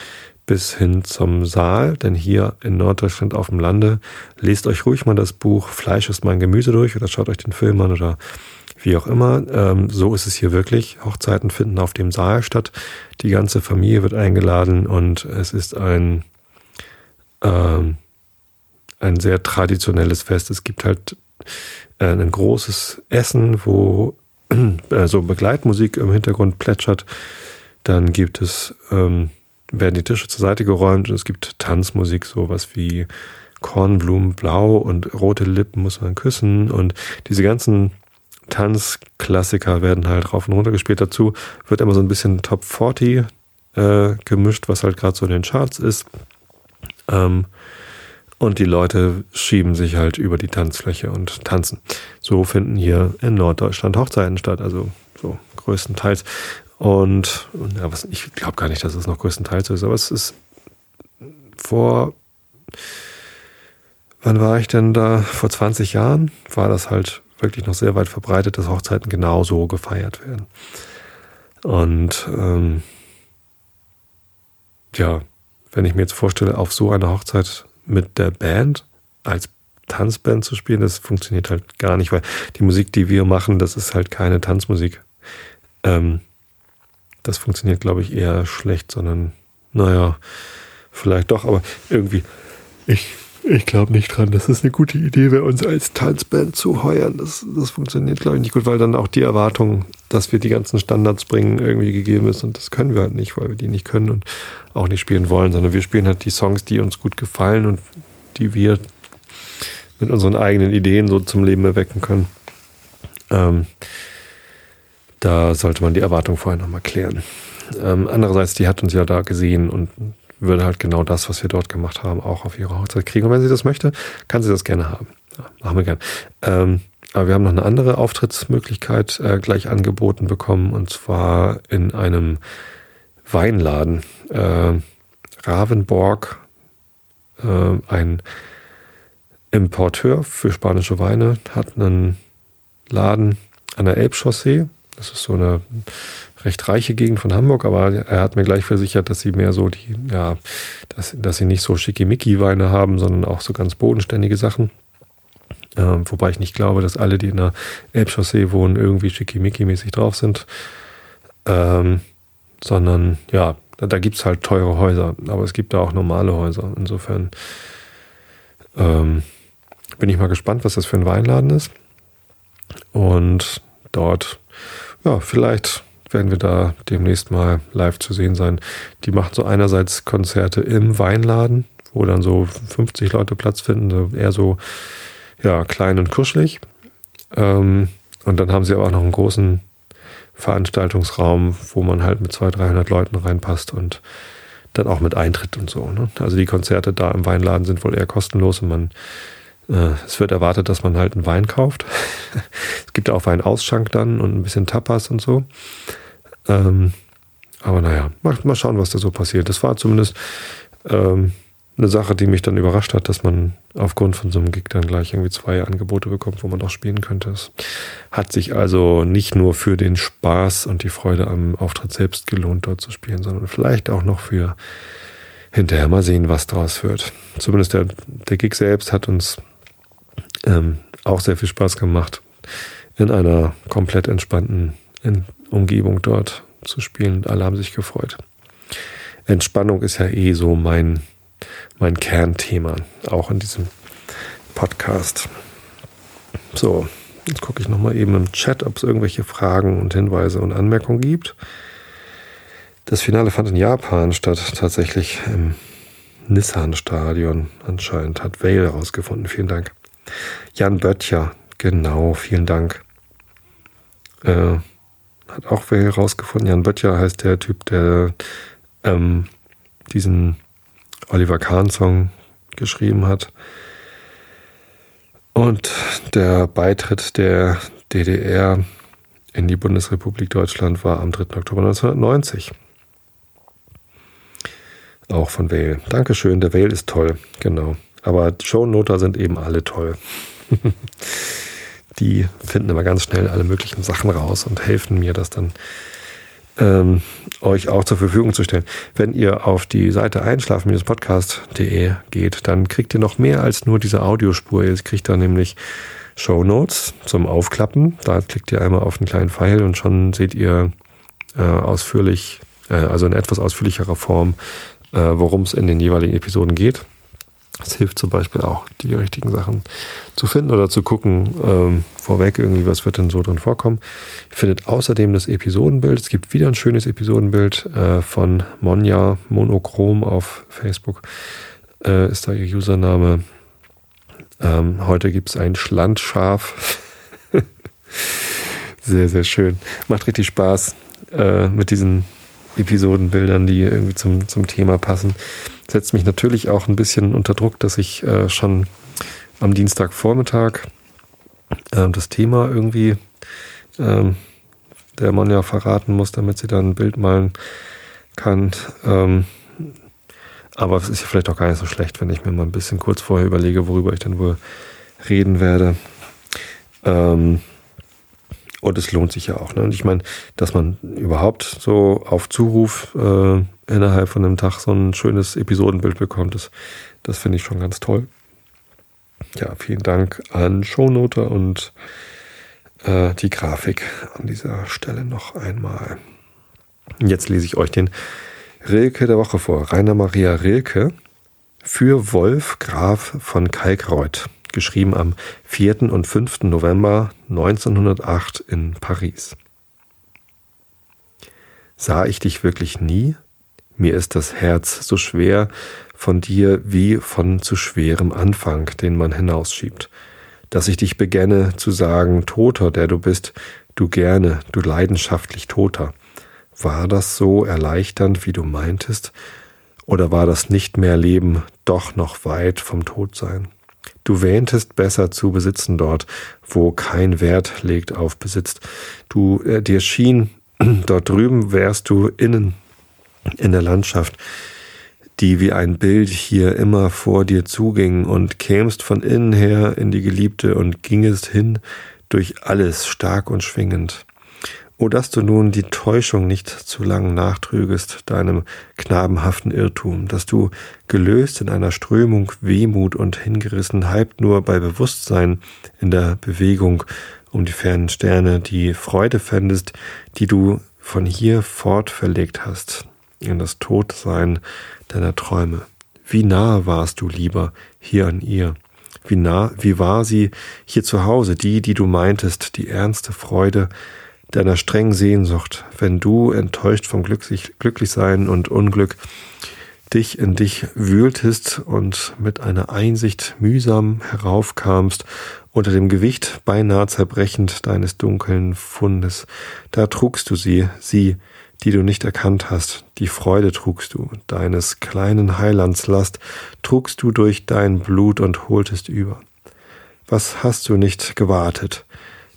bis hin zum Saal. Denn hier in Norddeutschland auf dem Lande, lest euch ruhig mal das Buch Fleisch ist mein Gemüse durch oder schaut euch den Film an oder wie auch immer, ähm, so ist es hier wirklich. Hochzeiten finden auf dem Saal statt. Die ganze Familie wird eingeladen und es ist ein, ähm, ein sehr traditionelles Fest. Es gibt halt äh, ein großes Essen, wo äh, so Begleitmusik im Hintergrund plätschert. Dann gibt es, ähm, werden die Tische zur Seite geräumt und es gibt Tanzmusik, sowas wie Kornblumen blau und rote Lippen muss man küssen und diese ganzen Tanzklassiker werden halt rauf und runter gespielt. Dazu wird immer so ein bisschen Top 40 äh, gemischt, was halt gerade so in den Charts ist. Ähm, und die Leute schieben sich halt über die Tanzfläche und tanzen. So finden hier in Norddeutschland Hochzeiten statt, also so größtenteils. Und, ja, was, ich glaube gar nicht, dass es noch größtenteils ist, aber es ist vor, wann war ich denn da? Vor 20 Jahren war das halt wirklich noch sehr weit verbreitet, dass Hochzeiten genauso gefeiert werden. Und ähm, ja, wenn ich mir jetzt vorstelle, auf so einer Hochzeit mit der Band als Tanzband zu spielen, das funktioniert halt gar nicht, weil die Musik, die wir machen, das ist halt keine Tanzmusik. Ähm, das funktioniert, glaube ich, eher schlecht, sondern naja, vielleicht doch, aber irgendwie, ich, ich glaube nicht dran, dass es eine gute Idee wäre, uns als Tanzband zu heuern. Das, das funktioniert, glaube ich, nicht gut, weil dann auch die Erwartung, dass wir die ganzen Standards bringen, irgendwie gegeben ist. Und das können wir halt nicht, weil wir die nicht können und auch nicht spielen wollen, sondern wir spielen halt die Songs, die uns gut gefallen und die wir mit unseren eigenen Ideen so zum Leben erwecken können. Ähm, da sollte man die Erwartung vorher nochmal klären. Ähm, andererseits, die hat uns ja da gesehen und würde halt genau das, was wir dort gemacht haben, auch auf ihre Hochzeit kriegen. Und wenn sie das möchte, kann sie das gerne haben. Ja, machen wir gern. Ähm, aber wir haben noch eine andere Auftrittsmöglichkeit äh, gleich angeboten bekommen und zwar in einem Weinladen. Äh, Ravenborg, äh, ein Importeur für spanische Weine, hat einen Laden an der Elbchaussee. Das ist so eine recht reiche Gegend von Hamburg, aber er hat mir gleich versichert, dass sie mehr so die, ja, dass, dass sie nicht so schickimicki-Weine haben, sondern auch so ganz bodenständige Sachen. Ähm, wobei ich nicht glaube, dass alle, die in der Elbchaussee wohnen, irgendwie schickimicki-mäßig drauf sind. Ähm, sondern ja, da, da gibt es halt teure Häuser, aber es gibt da auch normale Häuser. Insofern ähm, bin ich mal gespannt, was das für ein Weinladen ist. Und dort, ja, vielleicht werden wir da demnächst mal live zu sehen sein. Die macht so einerseits Konzerte im Weinladen, wo dann so 50 Leute Platz finden, eher so ja, klein und kuschelig. Ähm, und dann haben sie aber auch noch einen großen Veranstaltungsraum, wo man halt mit 200, 300 Leuten reinpasst und dann auch mit Eintritt und so. Ne? Also die Konzerte da im Weinladen sind wohl eher kostenlos und man es wird erwartet, dass man halt einen Wein kauft. es gibt auch Weinausschank dann und ein bisschen Tapas und so. Ähm, aber naja, mal, mal schauen, was da so passiert. Das war zumindest ähm, eine Sache, die mich dann überrascht hat, dass man aufgrund von so einem Gig dann gleich irgendwie zwei Angebote bekommt, wo man auch spielen könnte. Es hat sich also nicht nur für den Spaß und die Freude am Auftritt selbst gelohnt, dort zu spielen, sondern vielleicht auch noch für hinterher mal sehen, was draus wird. Zumindest der, der Gig selbst hat uns ähm, auch sehr viel Spaß gemacht, in einer komplett entspannten Umgebung dort zu spielen. Alle haben sich gefreut. Entspannung ist ja eh so mein, mein Kernthema, auch in diesem Podcast. So, jetzt gucke ich nochmal eben im Chat, ob es irgendwelche Fragen und Hinweise und Anmerkungen gibt. Das Finale fand in Japan statt, tatsächlich im Nissan-Stadion anscheinend, hat Vale herausgefunden. Vielen Dank. Jan Böttcher, genau, vielen Dank. Äh, hat auch wer herausgefunden. Jan Böttcher heißt der Typ, der ähm, diesen Oliver Kahn-Song geschrieben hat. Und der Beitritt der DDR in die Bundesrepublik Deutschland war am 3. Oktober 1990. Auch von Vale. Dankeschön, der Vale ist toll, genau. Aber Shownoter sind eben alle toll. die finden immer ganz schnell alle möglichen Sachen raus und helfen mir, das dann ähm, euch auch zur Verfügung zu stellen. Wenn ihr auf die Seite einschlafen-podcast.de geht, dann kriegt ihr noch mehr als nur diese Audiospur. Ihr kriegt da nämlich Show Notes zum Aufklappen. Da klickt ihr einmal auf einen kleinen Pfeil und schon seht ihr äh, ausführlich, äh, also in etwas ausführlicherer Form, äh, worum es in den jeweiligen Episoden geht. Es hilft zum Beispiel auch, die richtigen Sachen zu finden oder zu gucken, ähm, vorweg irgendwie, was wird denn so drin vorkommen. Ihr findet außerdem das Episodenbild. Es gibt wieder ein schönes Episodenbild äh, von Monja Monochrom auf Facebook. Äh, ist da ihr Username. Ähm, heute gibt es ein Schlandschaf. sehr, sehr schön. Macht richtig Spaß äh, mit diesen Episodenbildern, die irgendwie zum, zum Thema passen setzt mich natürlich auch ein bisschen unter Druck, dass ich äh, schon am Dienstagvormittag äh, das Thema irgendwie ähm, der Mann ja verraten muss, damit sie dann ein Bild malen kann. Ähm, aber es ist ja vielleicht auch gar nicht so schlecht, wenn ich mir mal ein bisschen kurz vorher überlege, worüber ich dann wohl reden werde. Ähm, und es lohnt sich ja auch. Ne? Und ich meine, dass man überhaupt so auf Zuruf äh, innerhalb von einem Tag so ein schönes Episodenbild bekommt, das, das finde ich schon ganz toll. ja, vielen Dank an Shownoter und äh, die Grafik an dieser Stelle noch einmal. Jetzt lese ich euch den Rilke der Woche vor. Rainer Maria Rilke für Wolf Graf von Kalkreuth, geschrieben am 4. und 5. November 1908 in Paris. Sah ich dich wirklich nie? Mir ist das Herz so schwer von dir wie von zu schwerem Anfang, den man hinausschiebt. Dass ich dich begänne zu sagen, Toter, der du bist, du gerne, du leidenschaftlich Toter. War das so erleichternd, wie du meintest? Oder war das nicht mehr Leben doch noch weit vom Todsein? Du wähntest besser zu besitzen dort, wo kein Wert legt auf Besitz. Du, äh, dir schien, dort drüben wärst du innen in der Landschaft, die wie ein Bild hier immer vor dir zuging und kämst von innen her in die Geliebte und gingest hin durch alles stark und schwingend. O dass du nun die Täuschung nicht zu lang nachtrügest, deinem knabenhaften Irrtum, dass du gelöst in einer Strömung Wehmut und hingerissen, halb nur bei Bewusstsein in der Bewegung um die fernen Sterne, die Freude fändest, die du von hier fort verlegt hast, in das Todsein deiner Träume. Wie nahe warst du lieber hier an ihr? Wie nah, wie war sie hier zu Hause, die, die du meintest, die ernste Freude deiner strengen Sehnsucht, wenn du, enttäuscht vom Glücklich, Glücklichsein und Unglück, dich in dich wühltest und mit einer Einsicht mühsam heraufkamst, unter dem Gewicht beinahe zerbrechend deines dunklen Fundes, da trugst du sie, sie, die du nicht erkannt hast, die Freude trugst du, deines kleinen Heilands Last trugst du durch dein Blut und holtest über. Was hast du nicht gewartet,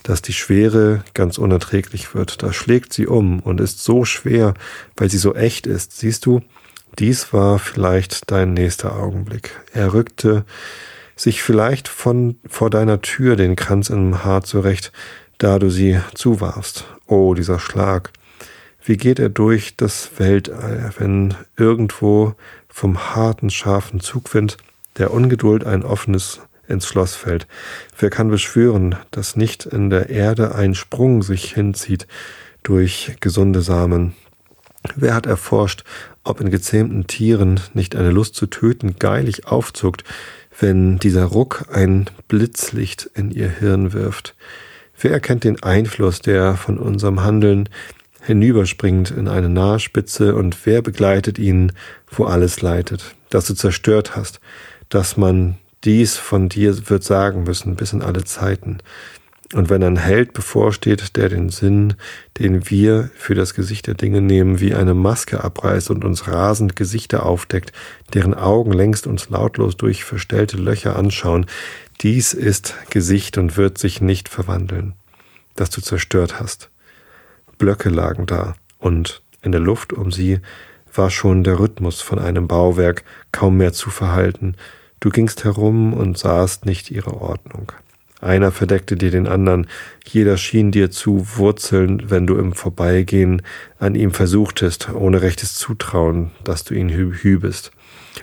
dass die Schwere ganz unerträglich wird? Da schlägt sie um und ist so schwer, weil sie so echt ist. Siehst du, dies war vielleicht dein nächster Augenblick. Er rückte sich vielleicht von vor deiner Tür den Kranz im Haar zurecht, da du sie zuwarfst. Oh, dieser Schlag. Wie geht er durch das Weltall, wenn irgendwo vom harten, scharfen Zugwind der Ungeduld ein offenes ins Schloss fällt? Wer kann beschwören, dass nicht in der Erde ein Sprung sich hinzieht durch gesunde Samen? Wer hat erforscht, ob in gezähmten Tieren nicht eine Lust zu töten geilig aufzuckt, wenn dieser Ruck ein Blitzlicht in ihr Hirn wirft? Wer erkennt den Einfluss, der von unserem Handeln hinüberspringt in eine Nahspitze und wer begleitet ihn, wo alles leitet, dass du zerstört hast, dass man dies von dir wird sagen müssen bis in alle Zeiten. Und wenn ein Held bevorsteht, der den Sinn, den wir für das Gesicht der Dinge nehmen, wie eine Maske abreißt und uns rasend Gesichter aufdeckt, deren Augen längst uns lautlos durch verstellte Löcher anschauen, dies ist Gesicht und wird sich nicht verwandeln, das du zerstört hast. Blöcke lagen da, und in der Luft um sie war schon der Rhythmus von einem Bauwerk kaum mehr zu verhalten. Du gingst herum und sahst nicht ihre Ordnung. Einer verdeckte dir den anderen, jeder schien dir zu wurzeln, wenn du im Vorbeigehen an ihm versuchtest, ohne rechtes Zutrauen, dass du ihn hübest.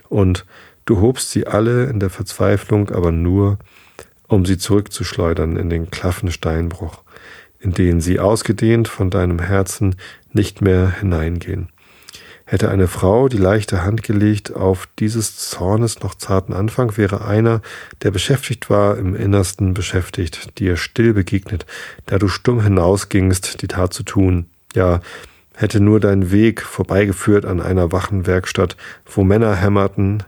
Und du hobst sie alle in der Verzweiflung, aber nur, um sie zurückzuschleudern in den klaffen Steinbruch in denen sie ausgedehnt von deinem Herzen nicht mehr hineingehen. Hätte eine Frau die leichte Hand gelegt auf dieses Zornes noch zarten Anfang, wäre einer, der beschäftigt war, im Innersten beschäftigt, dir still begegnet, da du stumm hinausgingst, die Tat zu tun. Ja, hätte nur dein Weg vorbeigeführt an einer Wachenwerkstatt, wo Männer hämmerten,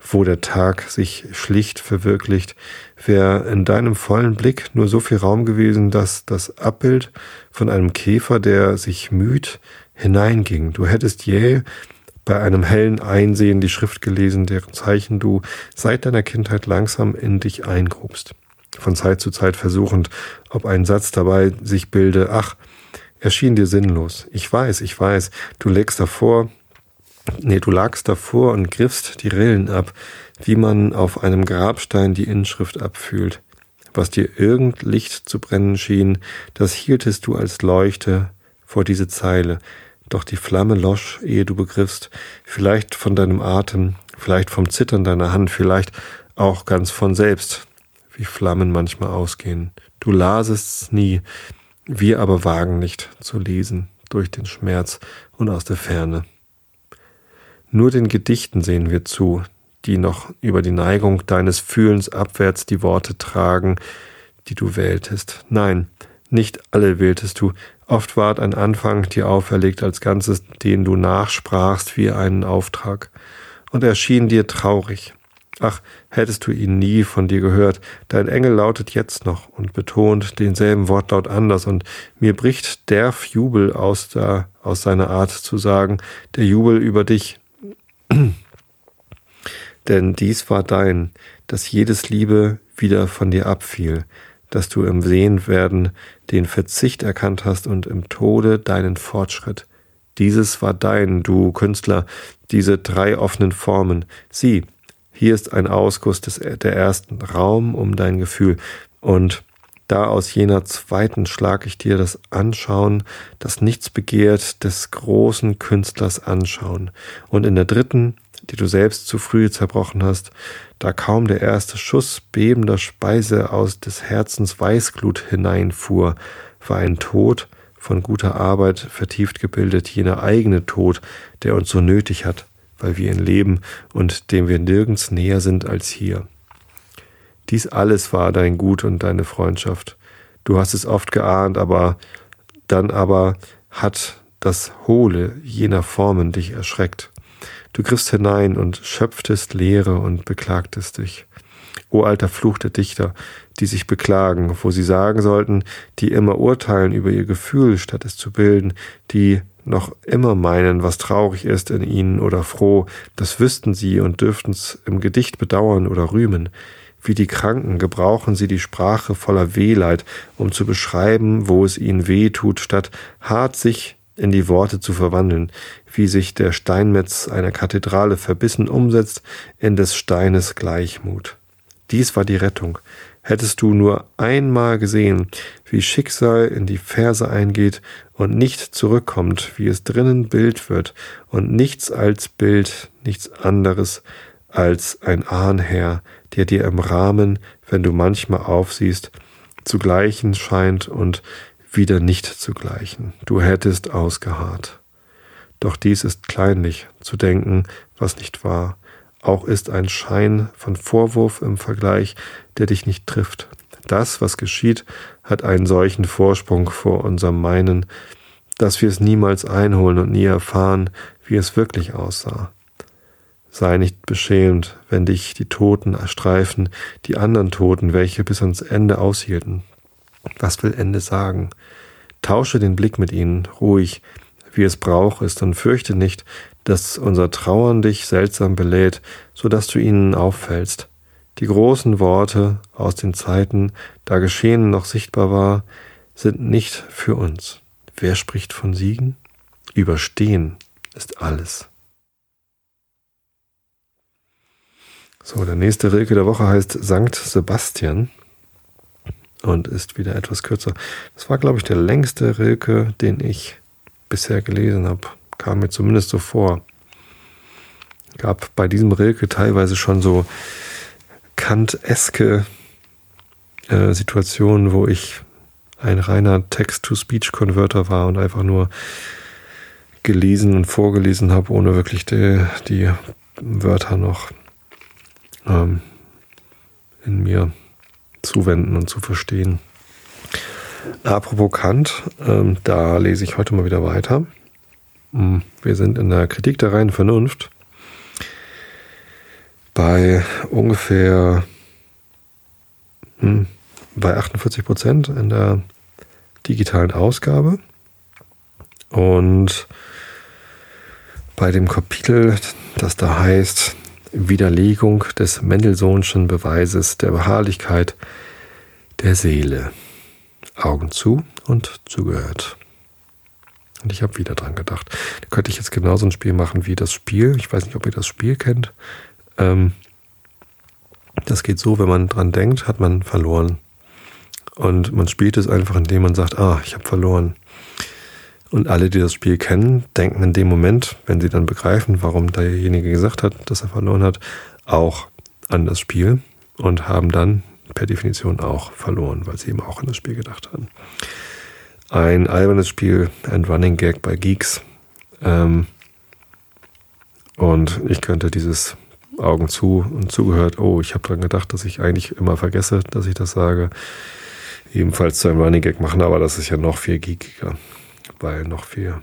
wo der Tag sich schlicht verwirklicht, wäre in deinem vollen Blick nur so viel Raum gewesen, dass das Abbild von einem Käfer, der sich müht, hineinging. Du hättest jäh bei einem hellen Einsehen die Schrift gelesen, deren Zeichen du seit deiner Kindheit langsam in dich eingrubst. Von Zeit zu Zeit versuchend, ob ein Satz dabei sich bilde, ach, erschien dir sinnlos. Ich weiß, ich weiß, du legst davor, Nee, du lagst davor und griffst die Rillen ab, wie man auf einem Grabstein die Inschrift abfühlt. Was dir irgend Licht zu brennen schien, das hieltest du als Leuchte vor diese Zeile. Doch die Flamme losch, ehe du begriffst, vielleicht von deinem Atem, vielleicht vom Zittern deiner Hand, vielleicht auch ganz von selbst. wie Flammen manchmal ausgehen. Du lasest's nie, wir aber wagen nicht zu lesen durch den Schmerz und aus der Ferne. Nur den Gedichten sehen wir zu, die noch über die Neigung deines Fühlens abwärts die Worte tragen, die du wähltest. Nein, nicht alle wähltest du. Oft ward ein Anfang dir auferlegt als Ganzes, den du nachsprachst wie einen Auftrag. Und erschien dir traurig. Ach, hättest du ihn nie von dir gehört. Dein Engel lautet jetzt noch und betont denselben Wortlaut anders, und mir bricht derf Jubel aus, der, aus seiner Art zu sagen, der Jubel über dich. Denn dies war dein, dass jedes Liebe wieder von dir abfiel, dass du im Sehenwerden den Verzicht erkannt hast und im Tode deinen Fortschritt. Dieses war dein, du Künstler, diese drei offenen Formen. Sieh, hier ist ein Ausguss des, der ersten Raum um dein Gefühl. Und da aus jener zweiten schlag ich dir das Anschauen, das nichts begehrt, des großen Künstlers anschauen. Und in der dritten, die du selbst zu früh zerbrochen hast, da kaum der erste Schuss bebender Speise aus des Herzens Weißglut hineinfuhr, war ein Tod von guter Arbeit vertieft gebildet, jener eigene Tod, der uns so nötig hat, weil wir ihn leben und dem wir nirgends näher sind als hier. Dies alles war dein Gut und deine Freundschaft. Du hast es oft geahnt, aber dann aber hat das Hohle jener Formen dich erschreckt. Du griffst hinein und schöpftest Leere und beklagtest dich. O alter Fluch der Dichter, die sich beklagen, wo sie sagen sollten, die immer urteilen über ihr Gefühl, statt es zu bilden, die noch immer meinen, was traurig ist in ihnen oder froh, das wüssten sie und dürften's im Gedicht bedauern oder rühmen. Wie die Kranken gebrauchen sie die Sprache voller Wehleid, um zu beschreiben, wo es ihnen weh tut, statt hart sich in die Worte zu verwandeln, wie sich der Steinmetz einer Kathedrale verbissen umsetzt in des Steines Gleichmut. Dies war die Rettung, Hättest du nur einmal gesehen, wie Schicksal in die Verse eingeht und nicht zurückkommt, wie es drinnen Bild wird und nichts als Bild, nichts anderes als ein Ahnherr, der dir im Rahmen, wenn du manchmal aufsiehst, zu gleichen scheint und wieder nicht zu gleichen. Du hättest ausgeharrt. Doch dies ist kleinlich, zu denken, was nicht war, auch ist ein Schein von Vorwurf im Vergleich, der dich nicht trifft. Das, was geschieht, hat einen solchen Vorsprung vor unserem Meinen, dass wir es niemals einholen und nie erfahren, wie es wirklich aussah. Sei nicht beschämt, wenn dich die Toten erstreifen, die anderen Toten, welche bis ans Ende aushielten. Was will Ende sagen? Tausche den Blick mit ihnen, ruhig, wie es Brauch ist, und fürchte nicht, dass unser Trauern dich seltsam belädt, so dass du ihnen auffällst. Die großen Worte aus den Zeiten, da Geschehen noch sichtbar war, sind nicht für uns. Wer spricht von Siegen? Überstehen ist alles. So, der nächste Rilke der Woche heißt Sankt Sebastian und ist wieder etwas kürzer. Das war, glaube ich, der längste Rilke, den ich bisher gelesen habe. Kam mir zumindest so vor. Gab bei diesem Rilke teilweise schon so Kant-eske äh, Situationen, wo ich ein reiner Text-to-Speech-Converter war und einfach nur gelesen und vorgelesen habe, ohne wirklich die, die Wörter noch ähm, in mir zuwenden und zu verstehen. Apropos Kant, ähm, da lese ich heute mal wieder weiter. Hm, wir sind in der Kritik der reinen Vernunft bei ungefähr hm, bei 48 Prozent in der digitalen Ausgabe. Und bei dem Kapitel, das da heißt Widerlegung des Mendelssohnschen Beweises der Beharrlichkeit der Seele. Augen zu und zugehört. Und ich habe wieder dran gedacht. Da könnte ich jetzt genauso ein Spiel machen wie das Spiel. Ich weiß nicht, ob ihr das Spiel kennt. Ähm, das geht so, wenn man dran denkt, hat man verloren. Und man spielt es einfach, indem man sagt, ah, ich habe verloren. Und alle, die das Spiel kennen, denken in dem Moment, wenn sie dann begreifen, warum derjenige gesagt hat, dass er verloren hat, auch an das Spiel und haben dann per Definition auch verloren, weil sie eben auch an das Spiel gedacht haben. Ein albernes Spiel, ein Running Gag bei Geeks. Ähm, und ich könnte dieses Augen zu und zugehört, oh, ich habe dran gedacht, dass ich eigentlich immer vergesse, dass ich das sage, ebenfalls zu einem Running Gag machen, aber das ist ja noch viel geekiger, weil noch viel,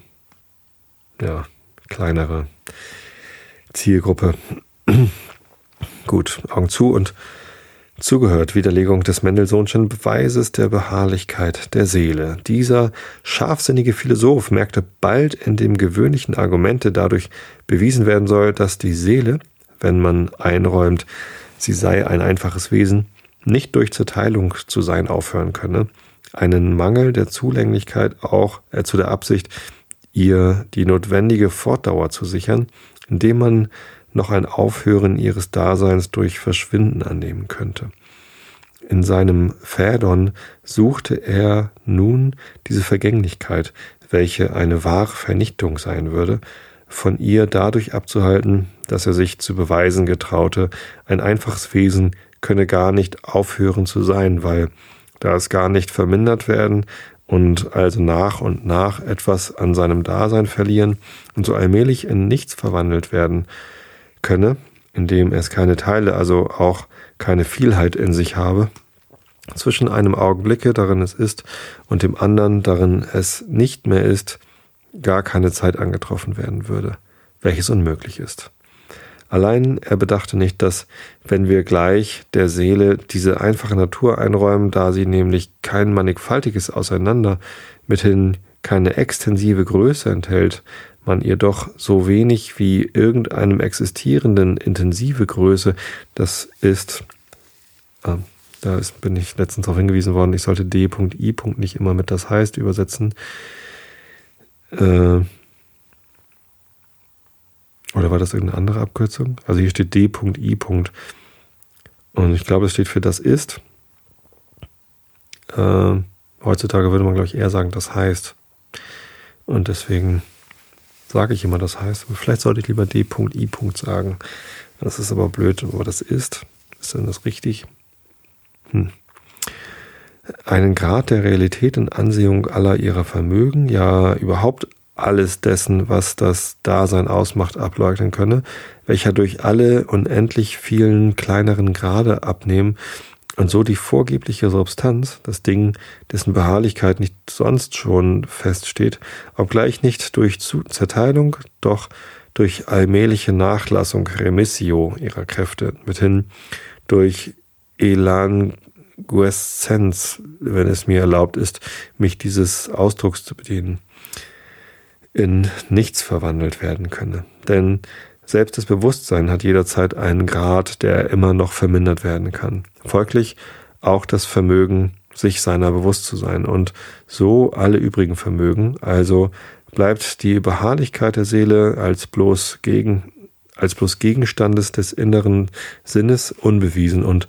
ja, kleinere Zielgruppe. Gut, Augen zu und zugehört. Widerlegung des Mendelssohnschen Beweises der Beharrlichkeit der Seele. Dieser scharfsinnige Philosoph merkte bald in dem gewöhnlichen Argumente dadurch bewiesen werden soll, dass die Seele, wenn man einräumt, sie sei ein einfaches Wesen, nicht durch Zerteilung zu sein aufhören könne, einen Mangel der Zulänglichkeit auch äh, zu der Absicht, ihr die notwendige Fortdauer zu sichern, indem man noch ein Aufhören ihres Daseins durch Verschwinden annehmen könnte. In seinem Phaedon suchte er nun diese Vergänglichkeit, welche eine wahre Vernichtung sein würde, von ihr dadurch abzuhalten, dass er sich zu beweisen getraute, ein einfaches Wesen könne gar nicht aufhören zu sein, weil da es gar nicht vermindert werden und also nach und nach etwas an seinem Dasein verlieren und so allmählich in nichts verwandelt werden könne, indem es keine Teile, also auch keine Vielheit in sich habe, zwischen einem Augenblicke, darin es ist, und dem anderen, darin es nicht mehr ist, gar keine Zeit angetroffen werden würde, welches unmöglich ist. Allein er bedachte nicht, dass, wenn wir gleich der Seele diese einfache Natur einräumen, da sie nämlich kein mannigfaltiges Auseinander, mithin keine extensive Größe enthält, man ihr doch so wenig wie irgendeinem existierenden intensive Größe, das ist, äh, da ist, bin ich letztens darauf hingewiesen worden, ich sollte D.I. nicht immer mit das heißt übersetzen. Äh, oder war das irgendeine andere Abkürzung? Also hier steht D.I. Und ich glaube, es steht für das ist. Äh, heutzutage würde man, glaube ich, eher sagen, das heißt. Und deswegen sage ich immer, das heißt. Aber vielleicht sollte ich lieber D.I. sagen. Das ist aber blöd, aber das ist. Ist denn das richtig? Hm. Einen Grad der Realität in Ansehung aller ihrer Vermögen, ja überhaupt alles dessen, was das Dasein ausmacht, ableugnen könne, welcher durch alle unendlich vielen kleineren Grade abnehmen und so die vorgebliche Substanz, das Ding, dessen Beharrlichkeit nicht sonst schon feststeht, obgleich nicht durch Zerteilung, doch durch allmähliche Nachlassung, Remissio ihrer Kräfte, mithin durch Elangueszenz, wenn es mir erlaubt ist, mich dieses Ausdrucks zu bedienen in nichts verwandelt werden könne. Denn selbst das Bewusstsein hat jederzeit einen Grad, der immer noch vermindert werden kann. Folglich auch das Vermögen, sich seiner bewusst zu sein und so alle übrigen Vermögen. Also bleibt die Beharrlichkeit der Seele als bloß gegen, als bloß Gegenstandes des inneren Sinnes unbewiesen und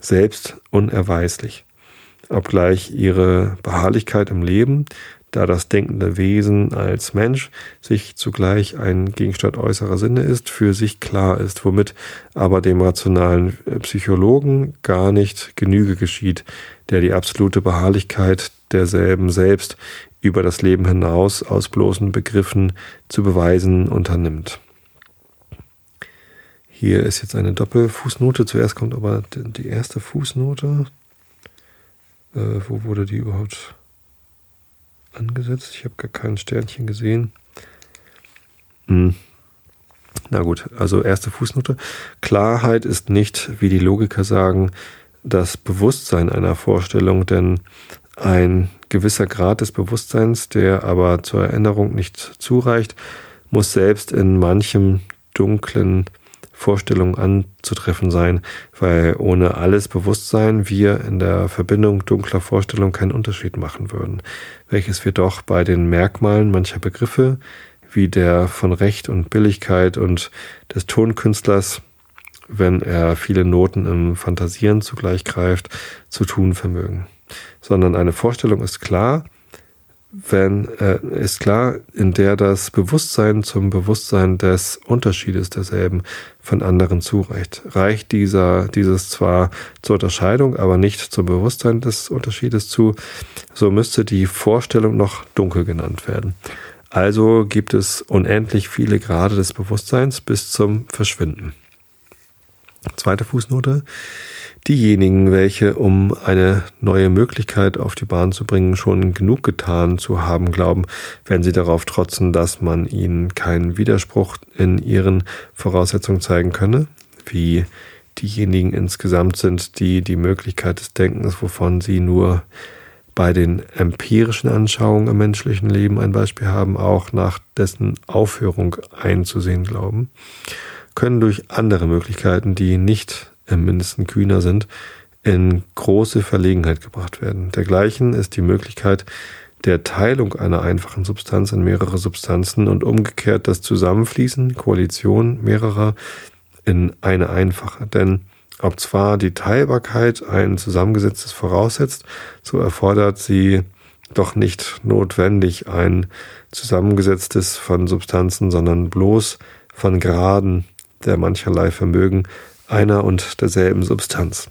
selbst unerweislich. Obgleich ihre Beharrlichkeit im Leben da das denkende Wesen als Mensch sich zugleich ein Gegenstand äußerer Sinne ist, für sich klar ist, womit aber dem rationalen Psychologen gar nicht Genüge geschieht, der die absolute Beharrlichkeit derselben selbst über das Leben hinaus aus bloßen Begriffen zu beweisen unternimmt. Hier ist jetzt eine Doppelfußnote. Zuerst kommt aber die erste Fußnote. Äh, wo wurde die überhaupt angesetzt. Ich habe gar kein Sternchen gesehen. Hm. Na gut, also erste Fußnote. Klarheit ist nicht, wie die Logiker sagen, das Bewusstsein einer Vorstellung, denn ein gewisser Grad des Bewusstseins, der aber zur Erinnerung nicht zureicht, muss selbst in manchem dunklen Vorstellung anzutreffen sein, weil ohne alles Bewusstsein wir in der Verbindung dunkler Vorstellung keinen Unterschied machen würden, welches wir doch bei den Merkmalen mancher Begriffe, wie der von Recht und Billigkeit und des Tonkünstlers, wenn er viele Noten im Fantasieren zugleich greift, zu tun vermögen. Sondern eine Vorstellung ist klar, wenn, äh, ist klar, in der das Bewusstsein zum Bewusstsein des Unterschiedes derselben von anderen zureicht. Reicht dieser, dieses zwar zur Unterscheidung, aber nicht zum Bewusstsein des Unterschiedes zu, so müsste die Vorstellung noch dunkel genannt werden. Also gibt es unendlich viele Grade des Bewusstseins bis zum Verschwinden. Zweite Fußnote. Diejenigen, welche, um eine neue Möglichkeit auf die Bahn zu bringen, schon genug getan zu haben, glauben, wenn sie darauf trotzen, dass man ihnen keinen Widerspruch in ihren Voraussetzungen zeigen könne, wie diejenigen insgesamt sind, die die Möglichkeit des Denkens, wovon sie nur bei den empirischen Anschauungen im menschlichen Leben ein Beispiel haben, auch nach dessen Aufhörung einzusehen glauben, können durch andere Möglichkeiten, die nicht im Mindesten kühner sind, in große Verlegenheit gebracht werden. Dergleichen ist die Möglichkeit der Teilung einer einfachen Substanz in mehrere Substanzen und umgekehrt das Zusammenfließen, Koalition mehrerer in eine einfache. Denn ob zwar die Teilbarkeit ein zusammengesetztes voraussetzt, so erfordert sie doch nicht notwendig ein zusammengesetztes von Substanzen, sondern bloß von Graden der mancherlei Vermögen einer und derselben Substanz.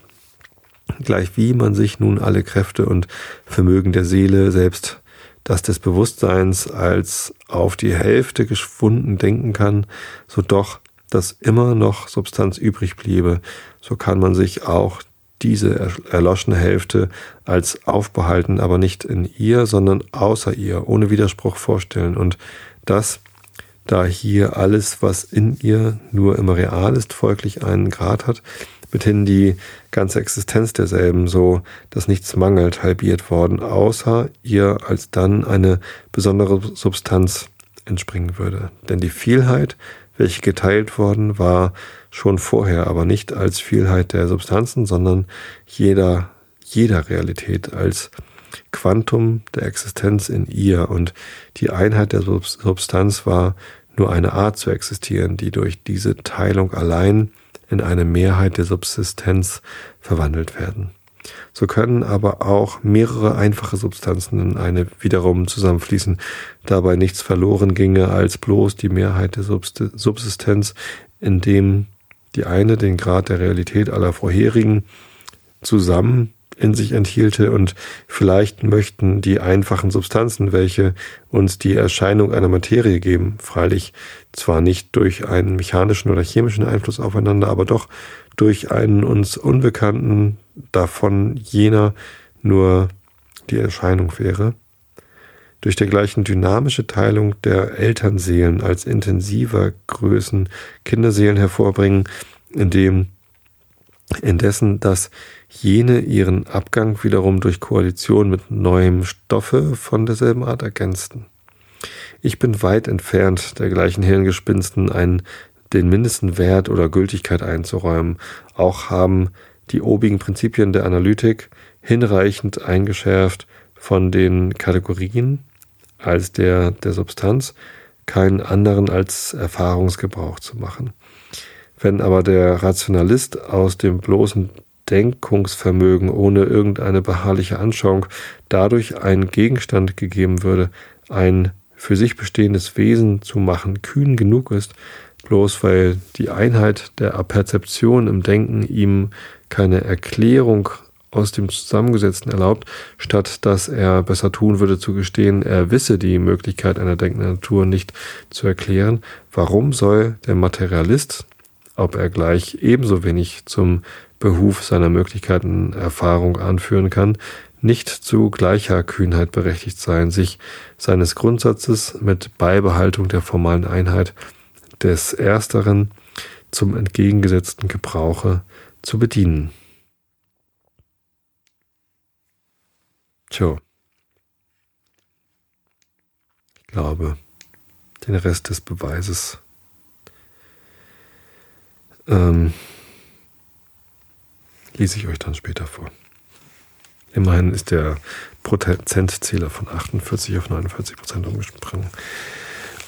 Gleich wie man sich nun alle Kräfte und Vermögen der Seele, selbst das des Bewusstseins als auf die Hälfte geschwunden denken kann, so doch, dass immer noch Substanz übrig bliebe, so kann man sich auch diese erloschene Hälfte als aufbehalten, aber nicht in ihr, sondern außer ihr, ohne Widerspruch vorstellen. Und das da hier alles, was in ihr nur immer real ist, folglich einen Grad hat, mithin die ganze Existenz derselben, so dass nichts mangelt, halbiert worden, außer ihr als dann eine besondere Substanz entspringen würde. Denn die Vielheit, welche geteilt worden war, schon vorher, aber nicht als Vielheit der Substanzen, sondern jeder, jeder Realität als Quantum der Existenz in ihr und die Einheit der Substanz war nur eine Art zu existieren, die durch diese Teilung allein in eine Mehrheit der Subsistenz verwandelt werden. So können aber auch mehrere einfache Substanzen in eine wiederum zusammenfließen, dabei nichts verloren ginge als bloß die Mehrheit der Subsistenz, indem die eine den Grad der Realität aller vorherigen zusammen in sich enthielte und vielleicht möchten die einfachen Substanzen, welche uns die Erscheinung einer Materie geben, freilich zwar nicht durch einen mechanischen oder chemischen Einfluss aufeinander, aber doch durch einen uns unbekannten, davon jener nur die Erscheinung wäre, durch dergleichen dynamische Teilung der Elternseelen als intensiver Größen Kinderseelen hervorbringen, indem indessen das jene ihren Abgang wiederum durch Koalition mit neuem Stoffe von derselben Art ergänzten. Ich bin weit entfernt, dergleichen Hirngespinsten einen den mindesten Wert oder Gültigkeit einzuräumen. Auch haben die obigen Prinzipien der Analytik hinreichend eingeschärft von den Kategorien als der der Substanz keinen anderen als Erfahrungsgebrauch zu machen. Wenn aber der Rationalist aus dem bloßen Denkungsvermögen ohne irgendeine beharrliche Anschauung dadurch ein Gegenstand gegeben würde, ein für sich bestehendes Wesen zu machen, kühn genug ist, bloß weil die Einheit der Perzeption im Denken ihm keine Erklärung aus dem Zusammengesetzten erlaubt, statt dass er besser tun würde zu gestehen, er wisse die Möglichkeit einer denkenden Natur nicht zu erklären, warum soll der Materialist, ob er gleich ebenso wenig zum Behuf seiner Möglichkeiten Erfahrung anführen kann, nicht zu gleicher Kühnheit berechtigt sein, sich seines Grundsatzes mit Beibehaltung der formalen Einheit des Ersteren zum entgegengesetzten Gebrauche zu bedienen. Tja, ich glaube, den Rest des Beweises ähm, lese ich euch dann später vor. Immerhin ist der Prozentzähler von 48 auf 49 Prozent umgesprungen.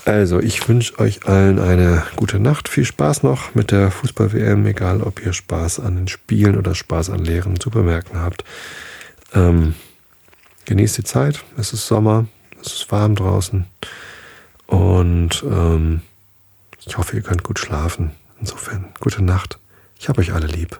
Also, ich wünsche euch allen eine gute Nacht. Viel Spaß noch mit der Fußball-WM, egal ob ihr Spaß an den Spielen oder Spaß an Lehren zu bemerken habt. Ähm, genießt die Zeit. Es ist Sommer. Es ist warm draußen. Und ähm, ich hoffe, ihr könnt gut schlafen. Insofern, gute Nacht. Ich habe euch alle lieb.